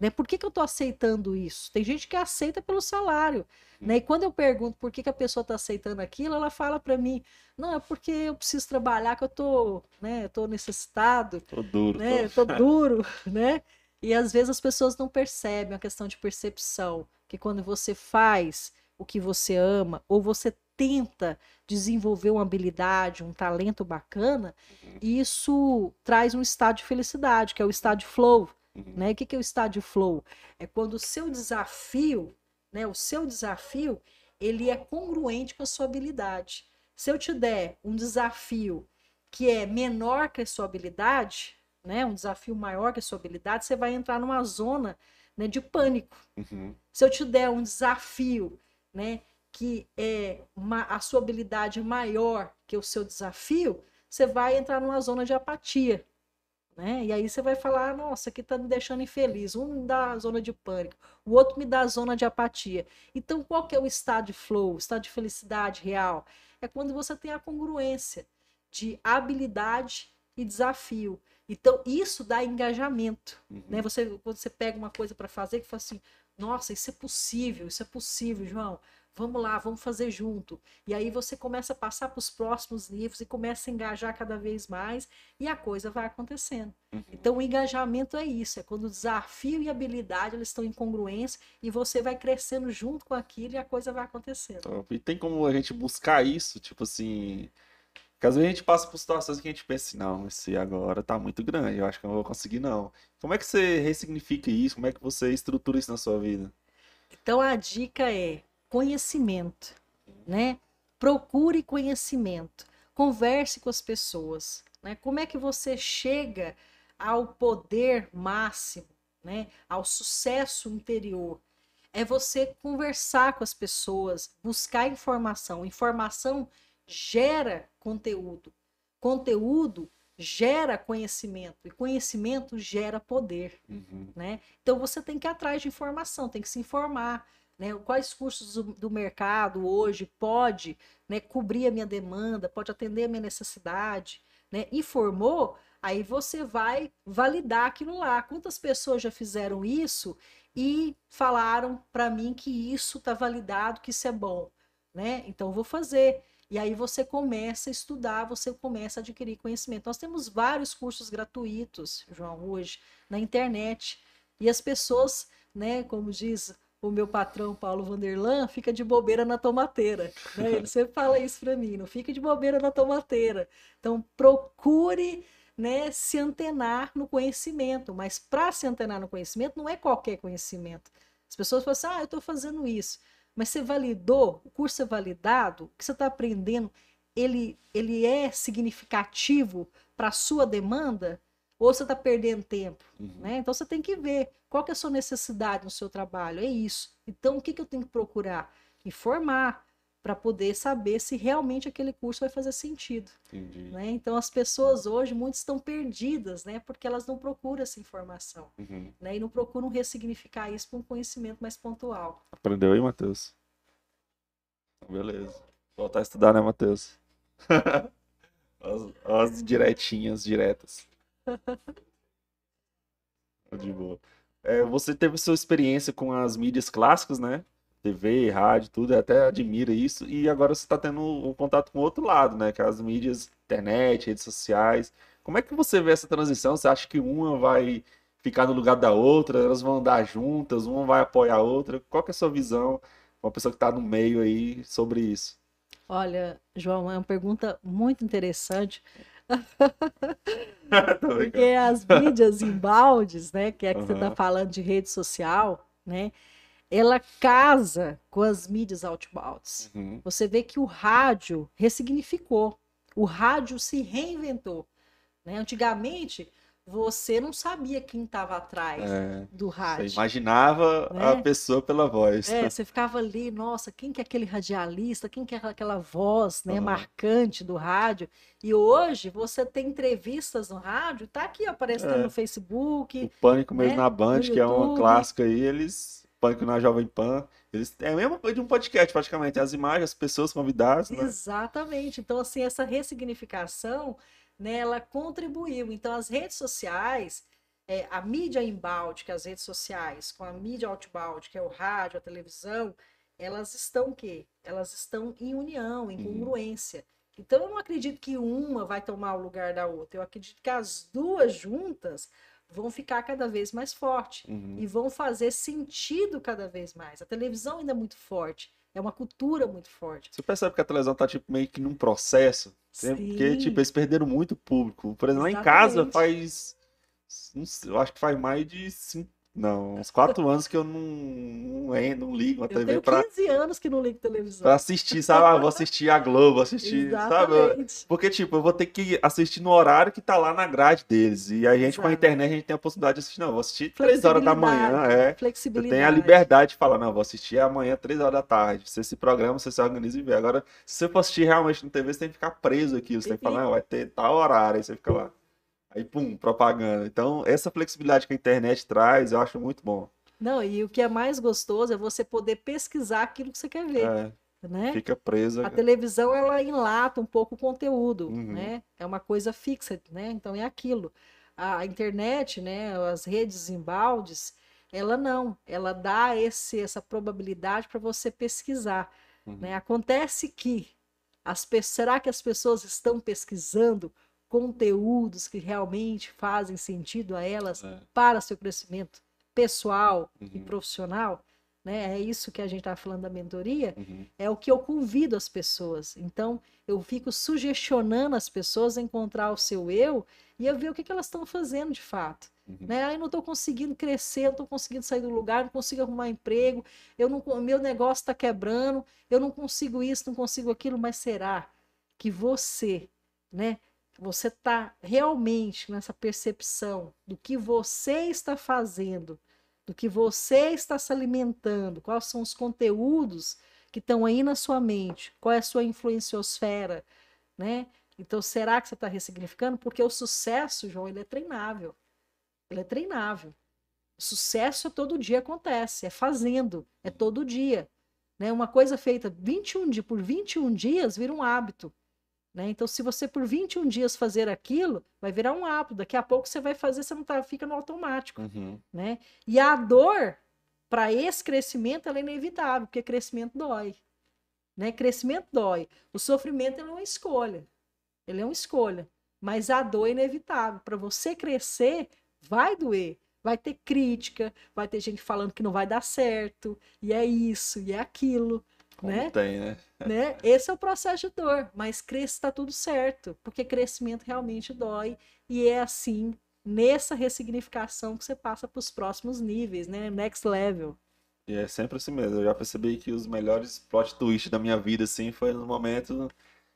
Né? Por que, que eu estou aceitando isso? Tem gente que aceita pelo salário. Né? E quando eu pergunto por que, que a pessoa está aceitando aquilo, ela fala para mim, não, é porque eu preciso trabalhar, que eu tô, né, tô necessitado. Tô duro. Né? Tô... tô duro, né? E às vezes as pessoas não percebem a questão de percepção, que quando você faz o que você ama, ou você tenta desenvolver uma habilidade, um talento bacana, uhum. isso traz um estado de felicidade, que é o estado de flow. Uhum. Né? O que é o estado de flow? É quando o seu desafio, né, o seu desafio, ele é congruente com a sua habilidade. Se eu te der um desafio que é menor que a sua habilidade, né, um desafio maior que a sua habilidade, você vai entrar numa zona né, de pânico. Uhum. Se eu te der um desafio né, que é uma, a sua habilidade maior que o seu desafio, você vai entrar numa zona de apatia. Né? E aí você vai falar, nossa, aqui tá me deixando infeliz. Um me dá a zona de pânico, o outro me dá a zona de apatia. Então, qual que é o estado de flow, o estado de felicidade real? É quando você tem a congruência de habilidade e desafio. Então, isso dá engajamento. Uhum. Né? Você, quando você pega uma coisa para fazer, que fala assim, nossa, isso é possível, isso é possível, João vamos lá, vamos fazer junto. E aí você começa a passar para os próximos níveis e começa a engajar cada vez mais e a coisa vai acontecendo. Uhum. Então o engajamento é isso, é quando o desafio e a habilidade eles estão em congruência e você vai crescendo junto com aquilo e a coisa vai acontecendo. Top. E tem como a gente buscar isso, tipo assim, porque às vezes a gente passa por situações que a gente pensa assim, não, esse agora tá muito grande, eu acho que eu não vou conseguir não. Como é que você ressignifica isso? Como é que você estrutura isso na sua vida? Então a dica é conhecimento, né? Procure conhecimento, converse com as pessoas, né? Como é que você chega ao poder máximo, né? Ao sucesso interior? É você conversar com as pessoas, buscar informação. Informação gera conteúdo. Conteúdo gera conhecimento e conhecimento gera poder, uhum. né? Então você tem que ir atrás de informação, tem que se informar, né? Quais cursos do, do mercado hoje pode né, cobrir a minha demanda, pode atender a minha necessidade, né? E formou, aí você vai validar aquilo lá. Quantas pessoas já fizeram isso e falaram para mim que isso está validado, que isso é bom, né? Então eu vou fazer. E aí você começa a estudar, você começa a adquirir conhecimento. Nós temos vários cursos gratuitos, João, hoje, na internet. E as pessoas, né, como diz o meu patrão Paulo Vanderlan fica de bobeira na tomateira. Né? Ele sempre fala isso para mim, não fica de bobeira na tomateira. Então procure né, se antenar no conhecimento, mas para se antenar no conhecimento não é qualquer conhecimento. As pessoas falam assim, ah, eu estou fazendo isso, mas você validou, o curso é validado, o que você está aprendendo, ele, ele é significativo para a sua demanda? ou você está perdendo tempo, uhum. né? Então você tem que ver qual que é a sua necessidade no seu trabalho, é isso. Então o que, que eu tenho que procurar? Informar para poder saber se realmente aquele curso vai fazer sentido. Né? Então as pessoas hoje, muitas estão perdidas, né? Porque elas não procuram essa informação. Uhum. Né? E não procuram ressignificar isso para um conhecimento mais pontual. Aprendeu aí, Matheus? Beleza. Voltar a estudar, né, Matheus? as, as diretinhas, diretas. De boa. É, você teve sua experiência com as mídias clássicas, né? TV, rádio, tudo, até admira isso. E agora você está tendo um contato com o outro lado, né? Que é as mídias, internet, redes sociais. Como é que você vê essa transição? Você acha que uma vai ficar no lugar da outra? Elas vão andar juntas? Uma vai apoiar a outra? Qual que é a sua visão? Uma pessoa que está no meio aí sobre isso. Olha, João, é uma pergunta muito interessante. Porque as mídias em baldes, né, que é que uhum. você está falando de rede social, né, ela casa com as mídias outbounds. Uhum. Você vê que o rádio ressignificou, o rádio se reinventou. Né? Antigamente, você não sabia quem estava atrás é, do rádio. Você imaginava né? a pessoa pela voz. É, você ficava ali, nossa, quem que é aquele radialista? Quem que é aquela voz né, uhum. marcante do rádio? E hoje você tem entrevistas no rádio, tá aqui aparecendo é. no Facebook. O Pânico mesmo né? na Band, que é uma clássica aí, eles. Pânico na Jovem Pan. Eles, é mesmo de um podcast, praticamente. As imagens, as pessoas convidadas. Né? Exatamente. Então, assim, essa ressignificação né, ela contribuiu. Então, as redes sociais, é, a mídia inbound, que é as redes sociais, com a mídia outbound, que é o rádio, a televisão, elas estão o quê? Elas estão em união, em Uhum. congruência. Então, eu não acredito que uma vai tomar o lugar da outra. Eu acredito que as duas juntas vão ficar cada vez mais forte Uhum. e vão fazer sentido cada vez mais. A televisão ainda é muito forte, é uma cultura muito forte. Você percebe que a televisão tá tipo, meio que num processo? Porque, Sim. tipo, eles perderam muito público. Por exemplo, lá em casa Exatamente. faz. Eu acho que faz mais de cinco. Não, uns quatro anos que eu não, não, en- não ligo a Eu TV tenho pra, 15 anos que não ligo televisão. pra assistir, sabe? Ah, vou assistir a Globo, assistir, sabe? Exatamente. Porque, tipo, eu vou ter que assistir no horário que tá lá na grade deles. E a gente, com a internet, a gente tem a possibilidade de assistir. Não, eu vou assistir três horas da manhã, Flexibilidade, é. Você Flexibilidade. tem a liberdade de falar, não, vou assistir amanhã, três horas da tarde. Você se programa, você se organiza e vê. Agora, se você for assistir realmente no TV, você tem que ficar preso aqui. Você tem que falar, não, vai ter tal horário, aí você fica lá. Aí, pum, propaganda. Então, essa flexibilidade que a internet traz, eu acho muito bom. Não, e o que é mais gostoso é você poder pesquisar aquilo que você quer ver, É, né? fica presa. A televisão ela enlata um pouco o conteúdo, Uhum. né? É uma coisa fixa, né? Então é aquilo. A internet, né? As redes embaldes, ela não, ela dá esse essa probabilidade para você pesquisar, Uhum. né? Acontece que as será que as pessoas estão pesquisando conteúdos que realmente fazem sentido a elas É. para seu crescimento pessoal e Uhum. profissional? Né? É isso que a gente está falando da mentoria Uhum. é o que eu convido as pessoas. Então, eu fico sugestionando as pessoas a encontrar o seu eu e eu ver o que, que elas estão fazendo de fato. Uhum. Né? Aí não estou conseguindo crescer, não estou conseguindo sair do lugar, não consigo arrumar emprego, eu não, meu negócio está quebrando, eu não consigo isso, não consigo aquilo, mas será que você, né? Você está realmente nessa percepção do que você está fazendo, do que você está se alimentando, quais são os conteúdos que estão aí na sua mente, qual é a sua influenciosfera, né? Então, será que você está ressignificando? Porque o sucesso, João, ele é treinável. Ele é treinável. O sucesso é todo dia acontece, é fazendo, é todo dia. Né? Uma coisa feita 21 dias, por 21 dias vira um hábito. Né? Então, se você por 21 dias fazer aquilo, vai virar um hábito. Daqui a pouco você vai fazer, você não tá, fica no automático Uhum. né? E a dor para esse crescimento ela é inevitável, porque crescimento dói, né? Crescimento dói. O sofrimento ele é uma escolha. Ele é uma escolha, mas a dor é inevitável. Para você crescer, vai doer. Vai ter crítica, vai ter gente falando que não vai dar certo, e é isso, e é aquilo, Como né? tem, né? né? Esse é o processo de dor, mas cresce está tudo certo, porque crescimento realmente dói e é assim nessa ressignificação que você passa para os próximos níveis, né? Next level. E é sempre assim mesmo. Eu já percebi que os melhores plot twists da minha vida, assim, foi no momento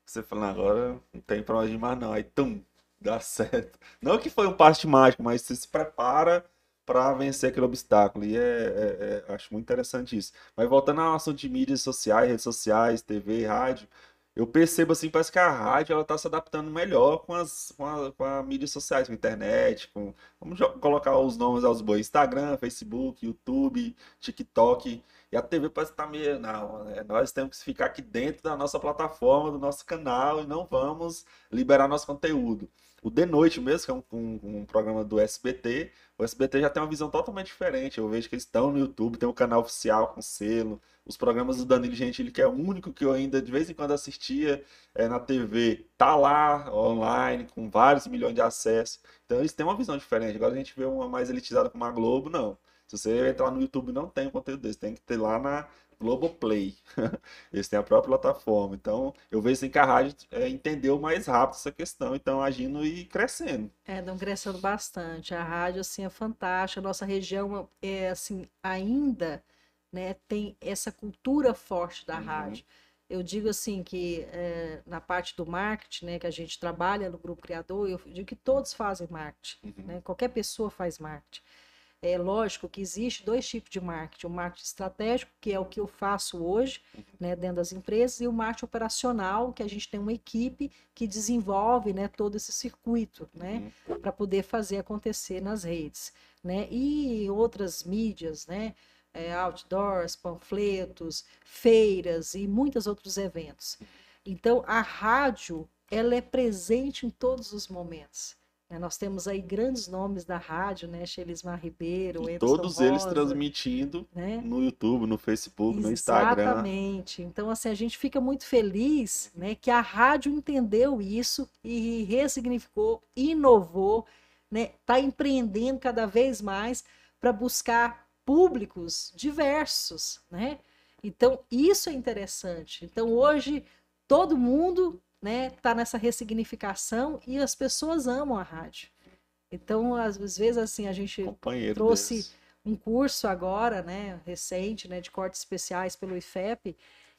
que você fala, "Não, agora não tem pra onde mais não. Aí, tum, dá certo. Não que foi um passe mágico, mas você se prepara pra vencer aquele obstáculo. E é, é- é- acho muito interessante isso. Mas voltando ao assunto de mídias sociais, redes sociais, TV, rádio, eu percebo assim, parece que a rádio ela tá se adaptando melhor com as com a, com a mídias sociais, com a internet, com vamos colocar os nomes aos bois, Instagram, Facebook, YouTube, TikTok. E a TV parece que tá meio, não, é, nós temos que ficar aqui dentro da nossa plataforma, do nosso canal e não vamos liberar nosso conteúdo. O De Noite mesmo, que é um, um- um programa do SBT, o SBT já tem uma visão totalmente diferente. Eu vejo que eles estão no YouTube, tem um canal oficial com selo. Os programas do Danilo Gentili, que é o único que eu ainda de vez em quando assistia é, na TV, tá lá online, com vários milhões de acessos. Então eles têm uma visão diferente. Agora a gente vê uma mais elitizada como a Globo, não. Se você entrar no YouTube, não tem conteúdo desse. Tem que ter lá na Globoplay. Eles têm a própria plataforma. Então, eu vejo assim que a rádio é, entendeu mais rápido essa questão. Então, agindo e crescendo. É, estão crescendo bastante. A rádio assim é fantástica. A nossa região é assim ainda, né, tem essa cultura forte da Uhum. rádio. Eu digo assim que é, na parte do marketing, né, que a gente trabalha no grupo criador, eu digo que todos fazem marketing, Uhum. né? Qualquer pessoa faz marketing. É lógico que existe dois tipos de marketing, o marketing estratégico, que é o que eu faço hoje, né, dentro das empresas, e o marketing operacional, que a gente tem uma equipe que desenvolve, né, todo esse circuito, né, Uhum. para poder fazer acontecer nas redes, né, e outras mídias, né, é, outdoors, panfletos, feiras e muitos outros eventos. Então, a rádio, ela é presente em todos os momentos. Né? Nós temos aí grandes nomes da rádio, né? Shelismar Ribeiro, todos eles Rosa, transmitindo né? no YouTube, no Facebook, no Instagram. Exatamente. Então, assim, a gente fica muito feliz, né, que a rádio entendeu isso e ressignificou, inovou, né, está empreendendo cada vez mais para buscar públicos diversos, né? Então, isso é interessante. Então, hoje, todo mundo, né, está nessa ressignificação e as pessoas amam a rádio. Então, às vezes, assim, a gente Companheiro trouxe deles. um curso agora, né, recente, né, de cortes especiais pelo IFEP,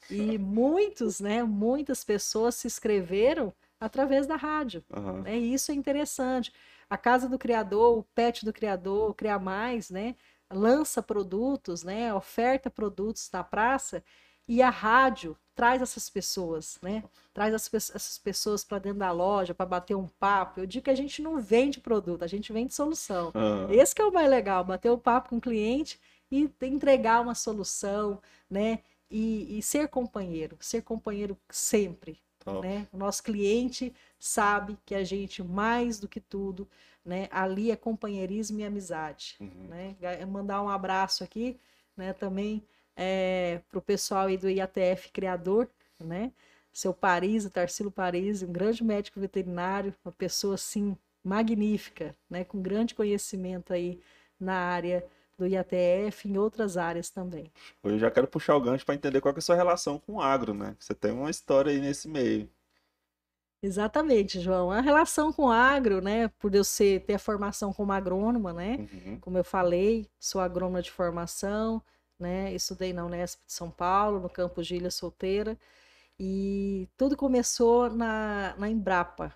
e muitos, né, muitas pessoas se inscreveram através da rádio, Aham. né, e isso é interessante. A Casa do Criador, o Pet do Criador, o Cria Mais, né, lança produtos, né, oferta produtos na praça, e a rádio traz essas pessoas, né, traz as essas pessoas para dentro da loja, para bater um papo. Eu digo que a gente não vende produto, a gente vende solução. Esse que é o mais legal, bater o papo com o cliente e entregar uma solução, né? E, e ser companheiro, ser companheiro sempre, Top. né? O nosso cliente sabe que a gente, mais do que tudo, né? Ali é companheirismo e amizade, Uhum. né? Mandar um abraço aqui, né? Também é, para o pessoal aí do IATF Criador, né? Seu Paris, o Tarsilo Paris, um grande médico veterinário, uma pessoa assim magnífica, né? Com grande conhecimento aí na área do IATF e em outras áreas também. Eu já quero puxar o gancho para entender qual é a sua relação com o agro, né? Você tem uma história aí nesse meio. Exatamente, João. A relação com o agro, né? Por eu ser, ter a formação como agrônoma, né? Uhum. Como eu falei, sou agrônoma de formação, né? Estudei na Unesp de São Paulo, no campus de Ilha Solteira, e tudo começou na, na Embrapa,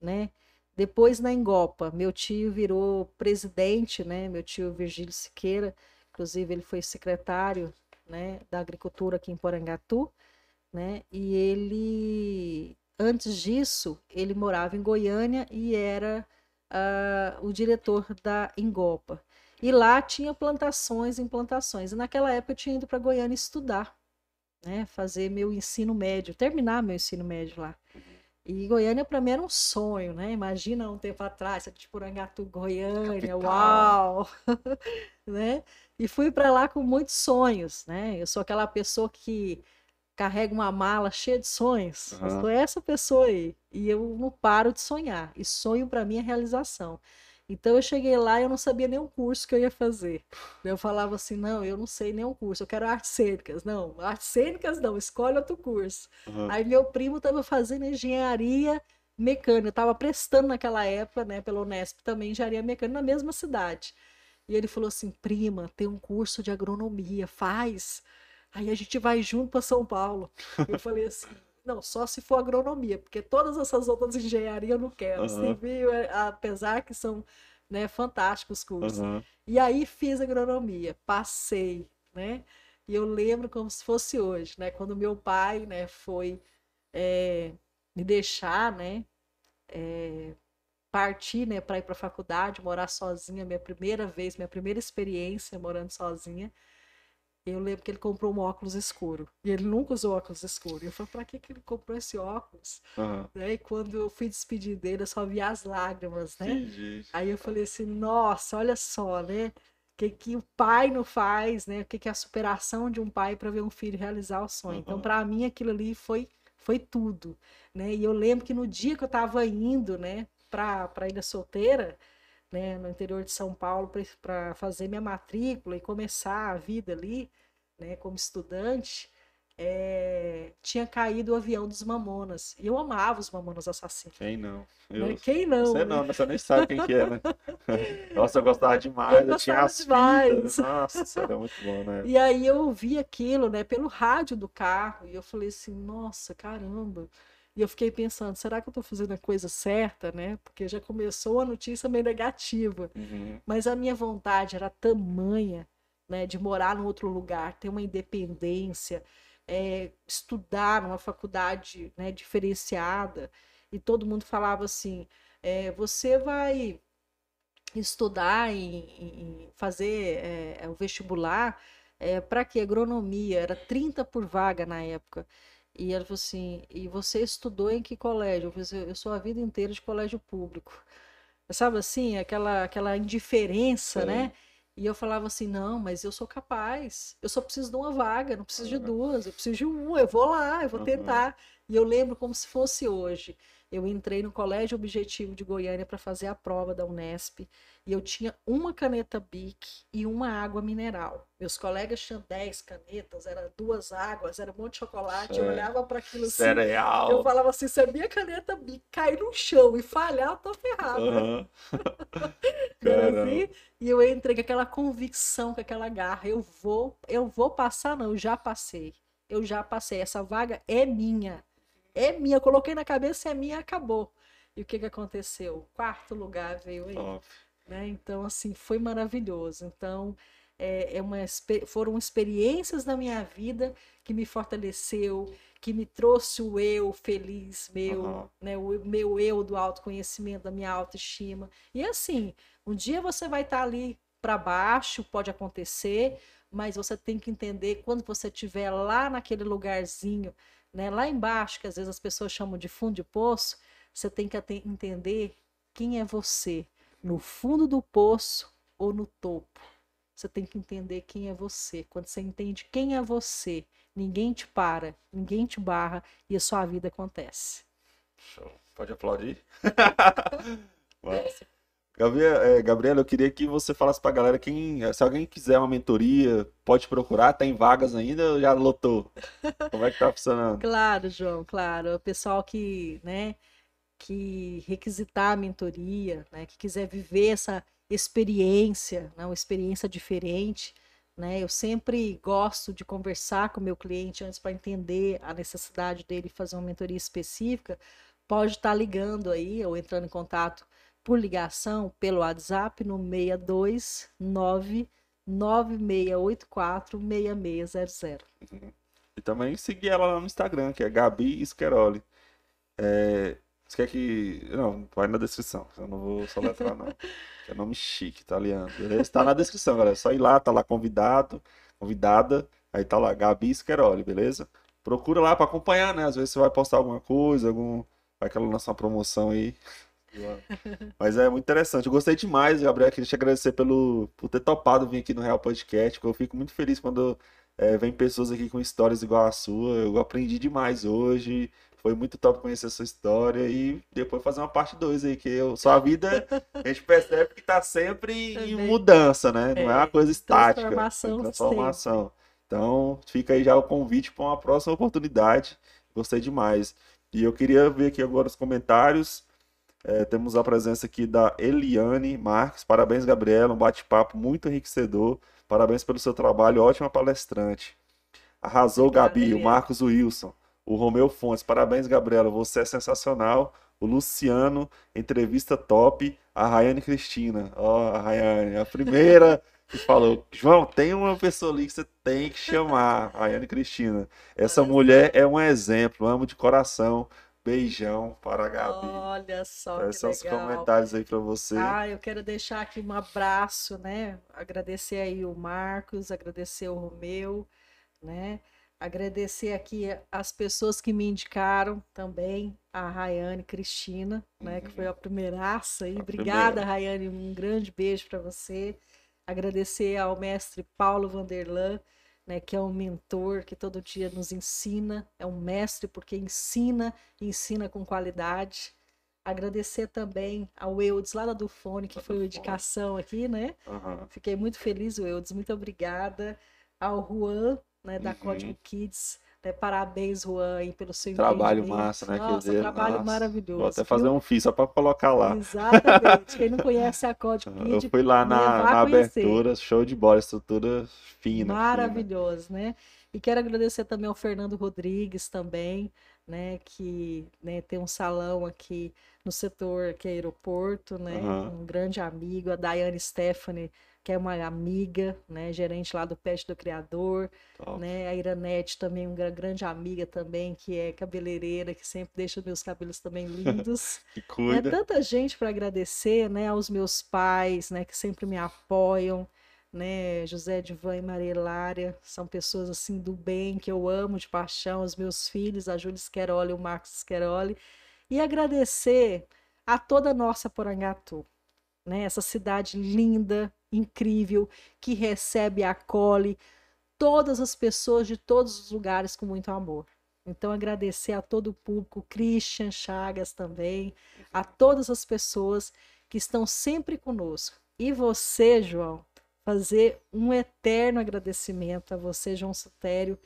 né? Depois na Engopa. Meu tio virou presidente, né? Meu tio Virgílio Siqueira, inclusive ele foi secretário, né, da agricultura aqui em Porangatu, né? E ele, antes disso, ele morava em Goiânia e era ah, o diretor da Engopa. E lá tinha plantações em plantações. E naquela época eu tinha ido para Goiânia estudar, né? Fazer meu ensino médio, terminar meu ensino médio lá. E Goiânia para mim era um sonho, né? Imagina um tempo atrás, você de Porangatu, Goiânia, Capital. uau! né? E fui para lá com muitos sonhos, né? Eu sou aquela pessoa que carrega uma mala cheia de sonhos. Eu Aham. sou essa pessoa aí. E eu não paro de sonhar. E sonho para mim é realização. Então eu cheguei lá e eu não sabia nem o curso que eu ia fazer. Eu falava assim: não, eu não sei nenhum curso, eu quero artes cênicas. Não, artes cênicas não, escolhe outro curso. Uhum. Aí meu primo estava fazendo engenharia mecânica, estava prestando naquela época, né, pela Unesp também engenharia mecânica na mesma cidade. E ele falou assim: prima, tem um curso de agronomia, faz. Aí a gente vai junto para São Paulo. Eu falei assim: não, só se for agronomia, porque todas essas outras engenharias eu não quero. Aham. Civil, é- apesar que são né, fantásticos cursos. Uhum. E aí fiz agronomia, passei, né? E eu lembro como se fosse hoje, né? Quando meu pai, né, foi eh, me deixar, né, eh, partir, né, para ir para a faculdade, morar sozinha, minha primeira vez, minha primeira experiência morando sozinha. Eu lembro que ele comprou um óculos escuro. E ele nunca usou óculos escuro. E eu falei, pra que, que ele comprou esse óculos? Uhum. Né? E quando eu fui despedir dele, eu só vi as lágrimas, né? Entendi. Aí eu falei assim, nossa, olha só, né? O que, que o pai não faz, né? O que, que é a superação de um pai para ver um filho realizar o sonho. Então, Uhum. para mim, aquilo ali foi, foi tudo, né? E eu lembro que no dia que eu estava indo, né, para a Ilha Solteira, né, no interior de São Paulo, para fazer minha matrícula e começar a vida ali, né, como estudante, eh, tinha caído o avião dos Mamonas. E eu amava os Mamonas Assassinos. Quem não? né? Eu... Quem não? Você né? não, você nem sabe quem que é, né? Nossa, eu gostava demais. Eu Eu, tinha gostava as demais. fitas. Nossa, isso era muito bom, né? E aí eu ouvi aquilo, né, pelo rádio do carro, e eu falei assim, nossa, caramba. E eu fiquei pensando, será que eu tô fazendo a coisa certa, né? Porque já começou a notícia meio negativa. Uhum. Mas a minha vontade era tamanha, né, de morar num outro lugar, ter uma independência, é, estudar numa faculdade, né, diferenciada. E todo mundo falava assim: é, você vai estudar em fazer é, o vestibular é, para que agronomia era 30 por vaga na época. E ela falou assim: e você estudou em que colégio? Eu falei assim, eu sou a vida inteira de colégio público. sabe assim, aquela, aquela indiferença, né? E eu falava assim, não, mas eu sou capaz, eu só preciso de uma vaga, não preciso de duas, eu preciso de uma, eu vou lá, eu vou tentar. E eu lembro como se fosse hoje. Eu entrei no Colégio Objetivo de Goiânia para fazer a prova da Unesp e eu tinha uma caneta Bic e uma água mineral. Meus colegas tinham 10 canetas, era duas águas, era um monte de chocolate. É. Eu olhava para aquilo assim. Cereal. Eu falava assim: se a minha caneta Bic cair no chão e falhar, eu tô ferrado. Uhum. assim, e eu entrei com aquela convicção, com aquela garra. Eu vou, eu vou passar, não, eu já passei. Eu já passei. Essa vaga é minha é minha, coloquei na cabeça, é minha, acabou. E o que, que aconteceu? Quarto lugar veio aí. Né? Então, assim, foi maravilhoso. Então, é, é uma, foram experiências na minha vida que me fortaleceu, que me trouxe o eu feliz meu, uhum. né? o meu eu do autoconhecimento, da minha autoestima. E assim, um dia você vai estar tá ali para baixo, pode acontecer, mas você tem que entender quando você estiver lá naquele lugarzinho né? Lá embaixo, que às vezes as pessoas chamam de fundo de poço, você tem que entender quem é você, no fundo do poço ou no topo. Você tem que entender quem é você. Quando você entende quem é você, ninguém te para, ninguém te barra e a sua vida acontece. Show. Pode aplaudir? Massa. Gabriela, é, eu queria que você falasse pra galera quem, se alguém quiser uma mentoria, pode procurar, tem vagas ainda já lotou? Como é que tá funcionando? claro, João, claro. O pessoal que, né, que requisitar a mentoria, né, que quiser viver essa experiência, né, uma experiência diferente, né, eu sempre gosto de conversar com o meu cliente antes para entender a necessidade dele fazer uma mentoria específica, pode estar tá ligando aí ou entrando em contato por ligação pelo WhatsApp no 629 9684 6600. E também seguir ela lá no Instagram, que é Gabi Scheroli. É, você quer que. Não, vai na descrição. Eu não vou soletrar, não. é nome chique, italiano. Beleza? Tá na descrição, galera. É só ir lá, tá lá convidado, convidada. Aí tá lá, Gabi Scheroli, beleza? Procura lá para acompanhar, né? Às vezes você vai postar alguma coisa, algum. Vai que ela lança uma promoção aí. Mas é muito interessante. Eu gostei demais, Gabriel. Queria te agradecer pelo, por ter topado vir aqui no Real Podcast. Eu fico muito feliz quando é, vem pessoas aqui com histórias igual a sua. Eu aprendi demais hoje. Foi muito top conhecer a sua história e depois fazer uma parte 2 aí, que eu, sua vida a gente percebe que está sempre Também. em mudança, né? Não é, é uma coisa estática. Transformação. É transformação. Então, fica aí já o convite para uma próxima oportunidade. Gostei demais. E eu queria ver aqui agora os comentários. É, temos a presença aqui da Eliane Marques. Parabéns, Gabriela. Um bate-papo muito enriquecedor. Parabéns pelo seu trabalho. Ótima palestrante. Arrasou, Obrigada, Gabi. O Marcos Wilson. O Romeu Fontes. Parabéns, Gabriela. Você é sensacional. O Luciano, entrevista top. A Rayane Cristina. Ó, oh, a Rayane, a primeira que falou: João, tem uma pessoa ali que você tem que chamar. A Rayane Cristina. Essa mulher é um exemplo. Amo de coração. Beijão para a Gabi. Olha só Esses são os comentários aí para você. Ah, eu quero deixar aqui um abraço, né? Agradecer aí o Marcos, agradecer o Romeu, né? Agradecer aqui as pessoas que me indicaram também, a Rayane Cristina, né? Uhum. Que foi a primeiraça aí. A Obrigada, primeira. Rayane, um grande beijo para você. Agradecer ao mestre Paulo Vanderlan, né, que é um mentor que todo dia nos ensina, é um mestre porque ensina e ensina com qualidade. Agradecer também ao Eudes lá da Dufone, que foi a indicação aqui, né? Uhum. Fiquei muito feliz, Eudes, muito obrigada. Ao Juan, né, da uhum. Código Kids, né, parabéns, Juan, aí, pelo seu Trabalho massa, né? Nossa, dizer, trabalho nossa, maravilhoso. Vou até fazer viu? um FII só para colocar lá. Exatamente. Quem não conhece a Código Kids, Eu fui lá na, na abertura, show de bola, estrutura fina. Maravilhoso, fina. né? E quero agradecer também ao Fernando Rodrigues também, né, que né, tem um salão aqui no setor que é aeroporto, né, uhum. um grande amigo, a Daiane Stephanie, que é uma amiga, né, gerente lá do Pet do Criador, Top. né, a Iranete também, uma grande amiga também, que é cabeleireira, que sempre deixa meus cabelos também lindos. que cuida. É tanta gente para agradecer, né, aos meus pais, né, que sempre me apoiam, né, José Divan e Maria Hilária, são pessoas assim do bem, que eu amo de paixão, os meus filhos, a Júlia Scheroli o Marcos Scheroli, e agradecer a toda a nossa Porangatu, né? Essa cidade linda, incrível, que recebe e acolhe todas as pessoas de todos os lugares com muito amor. Então, agradecer a todo o público, Christian Chagas também, a todas as pessoas que estão sempre conosco. E você, João, fazer um eterno agradecimento a você, João Sotério,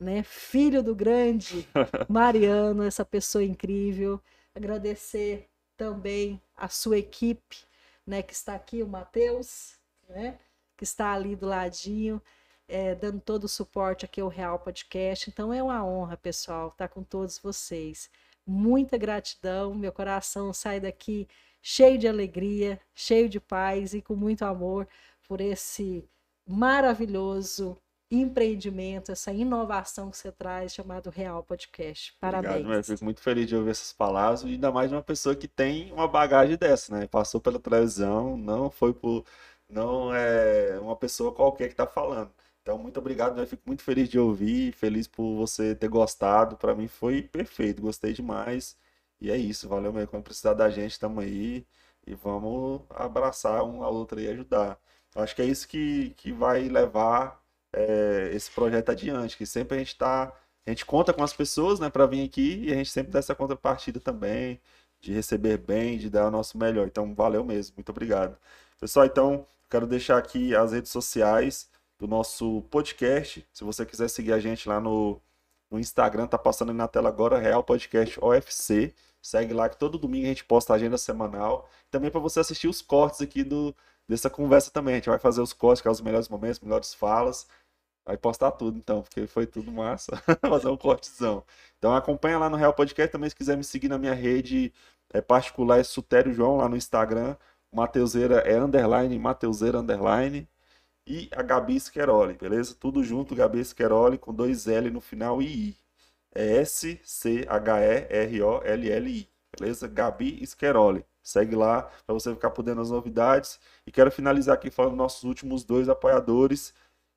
né, filho do grande Mariano, essa pessoa incrível. Agradecer também a sua equipe, né, que está aqui, o Matheus, né, que está ali do ladinho, é, dando todo o suporte aqui ao Real Podcast. Então é uma honra, pessoal, estar com todos vocês. Muita gratidão, meu coração sai daqui cheio de alegria, cheio de paz e com muito amor por esse maravilhoso empreendimento, essa inovação que você traz, chamado Real Podcast. Parabéns. Obrigado, fico muito feliz de ouvir essas palavras, e ainda mais de uma pessoa que tem uma bagagem dessa, né? Passou pela televisão, não foi por. Não é uma pessoa qualquer que está falando. Então, muito obrigado, eu fico muito feliz de ouvir, feliz por você ter gostado. Para mim foi perfeito, gostei demais. E é isso, valeu mesmo. Quando precisar da gente, estamos aí e vamos abraçar um ao outro e ajudar. Acho que é isso que, que vai levar é, esse projeto adiante, que sempre a gente está, a gente conta com as pessoas, né, para vir aqui e a gente sempre dá essa contrapartida também, de receber bem, de dar o nosso melhor. Então, valeu mesmo, muito obrigado. Pessoal, então, quero deixar aqui as redes sociais do nosso podcast. Se você quiser seguir a gente lá no, no Instagram, tá passando aí na tela agora, Real Podcast OFC. Segue lá que todo domingo a gente posta a agenda semanal. Também para você assistir os cortes aqui do, dessa conversa também. A gente vai fazer os cortes, que é os melhores momentos, melhores falas. Vai postar tudo então, porque foi tudo massa. fazer um cortezão. Então acompanha lá no Real Podcast. Também se quiser me seguir na minha rede é particular, é Sutério João lá no Instagram. Mateuseira é underline, Mateuseira underline. E a Gabi Scheroli, beleza? Tudo junto, Gabi Scheroli com dois L no final e I. É S-C-H-E-R-O-L-L-I. Beleza? Gabi Scheroli. Segue lá para você ficar por dentro das novidades. E quero finalizar aqui falando dos nossos últimos dois apoiadores,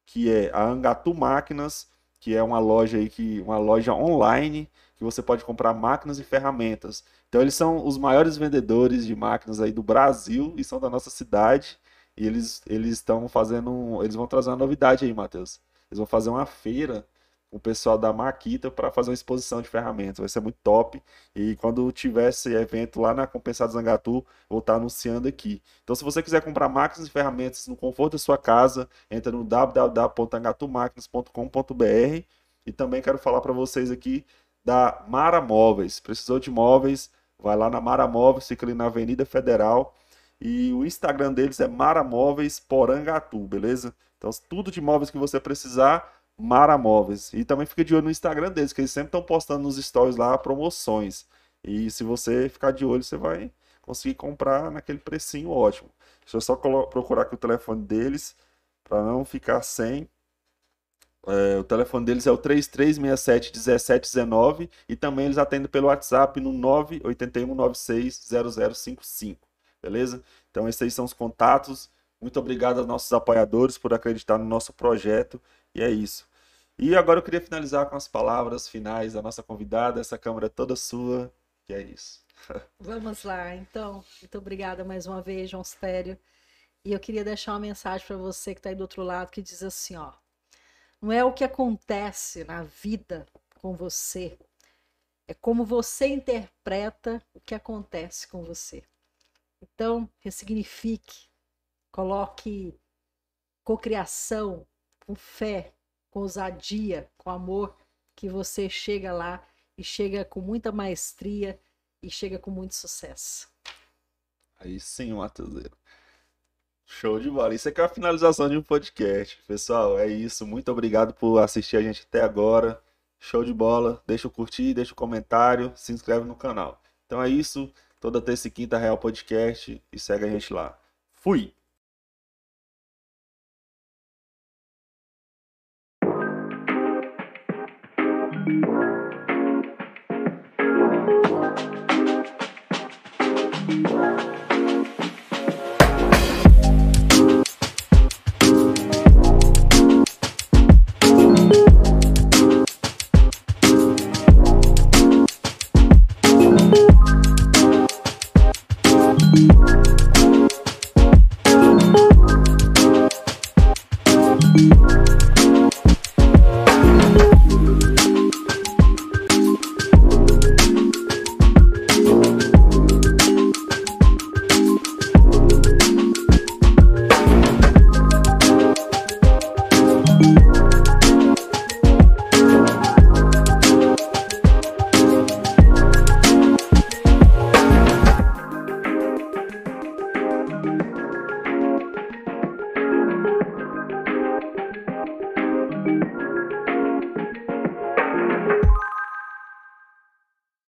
que é a Angatu Máquinas, que é uma loja aí que uma loja online que você pode comprar máquinas e ferramentas. Então eles são os maiores vendedores de máquinas aí do Brasil e são da nossa cidade. E eles eles estão fazendo, eles vão trazer uma novidade aí, Matheus. Eles vão fazer uma feira o pessoal da Maquita para fazer uma exposição de ferramentas. Vai ser muito top. E quando tiver esse evento lá na Compensado Zangatu, vou estar anunciando aqui. Então, se você quiser comprar máquinas e ferramentas no conforto da sua casa, entra no www.angatumáquinas.com.br. E também quero falar para vocês aqui da Mara Móveis. Precisou de móveis? Vai lá na Mara Móveis, fica ali na Avenida Federal. E o Instagram deles é Mara Móveis Porangatu, beleza? Então, tudo de móveis que você precisar, Mara Móveis. E também fica de olho no Instagram deles, que eles sempre estão postando nos stories lá promoções. E se você ficar de olho, você vai conseguir comprar naquele precinho ótimo. Deixa eu só procurar aqui o telefone deles, para não ficar sem. É, o telefone deles é o 3367-1719 e também eles atendem pelo WhatsApp no 981960055. Beleza? Então, esses aí são os contatos. Muito obrigado aos nossos apoiadores por acreditar no nosso projeto. E é isso. E agora eu queria finalizar com as palavras finais da nossa convidada. Essa câmera toda sua. E é isso. Vamos lá, então. Muito obrigada mais uma vez, João Stério. E eu queria deixar uma mensagem para você que está aí do outro lado que diz assim, ó. Não é o que acontece na vida com você, é como você interpreta o que acontece com você. Então, ressignifique, coloque cocriação, com fé, com ousadia, com amor, que você chega lá e chega com muita maestria e chega com muito sucesso. Aí sim, Matheuseiro. Show de bola. Isso aqui é a finalização de um podcast. Pessoal, é isso. Muito obrigado por assistir a gente até agora. Show de bola. Deixa o curtir, deixa o comentário, se inscreve no canal. Então é isso. Toda terça e quinta Real Podcast e segue a gente lá. Fui!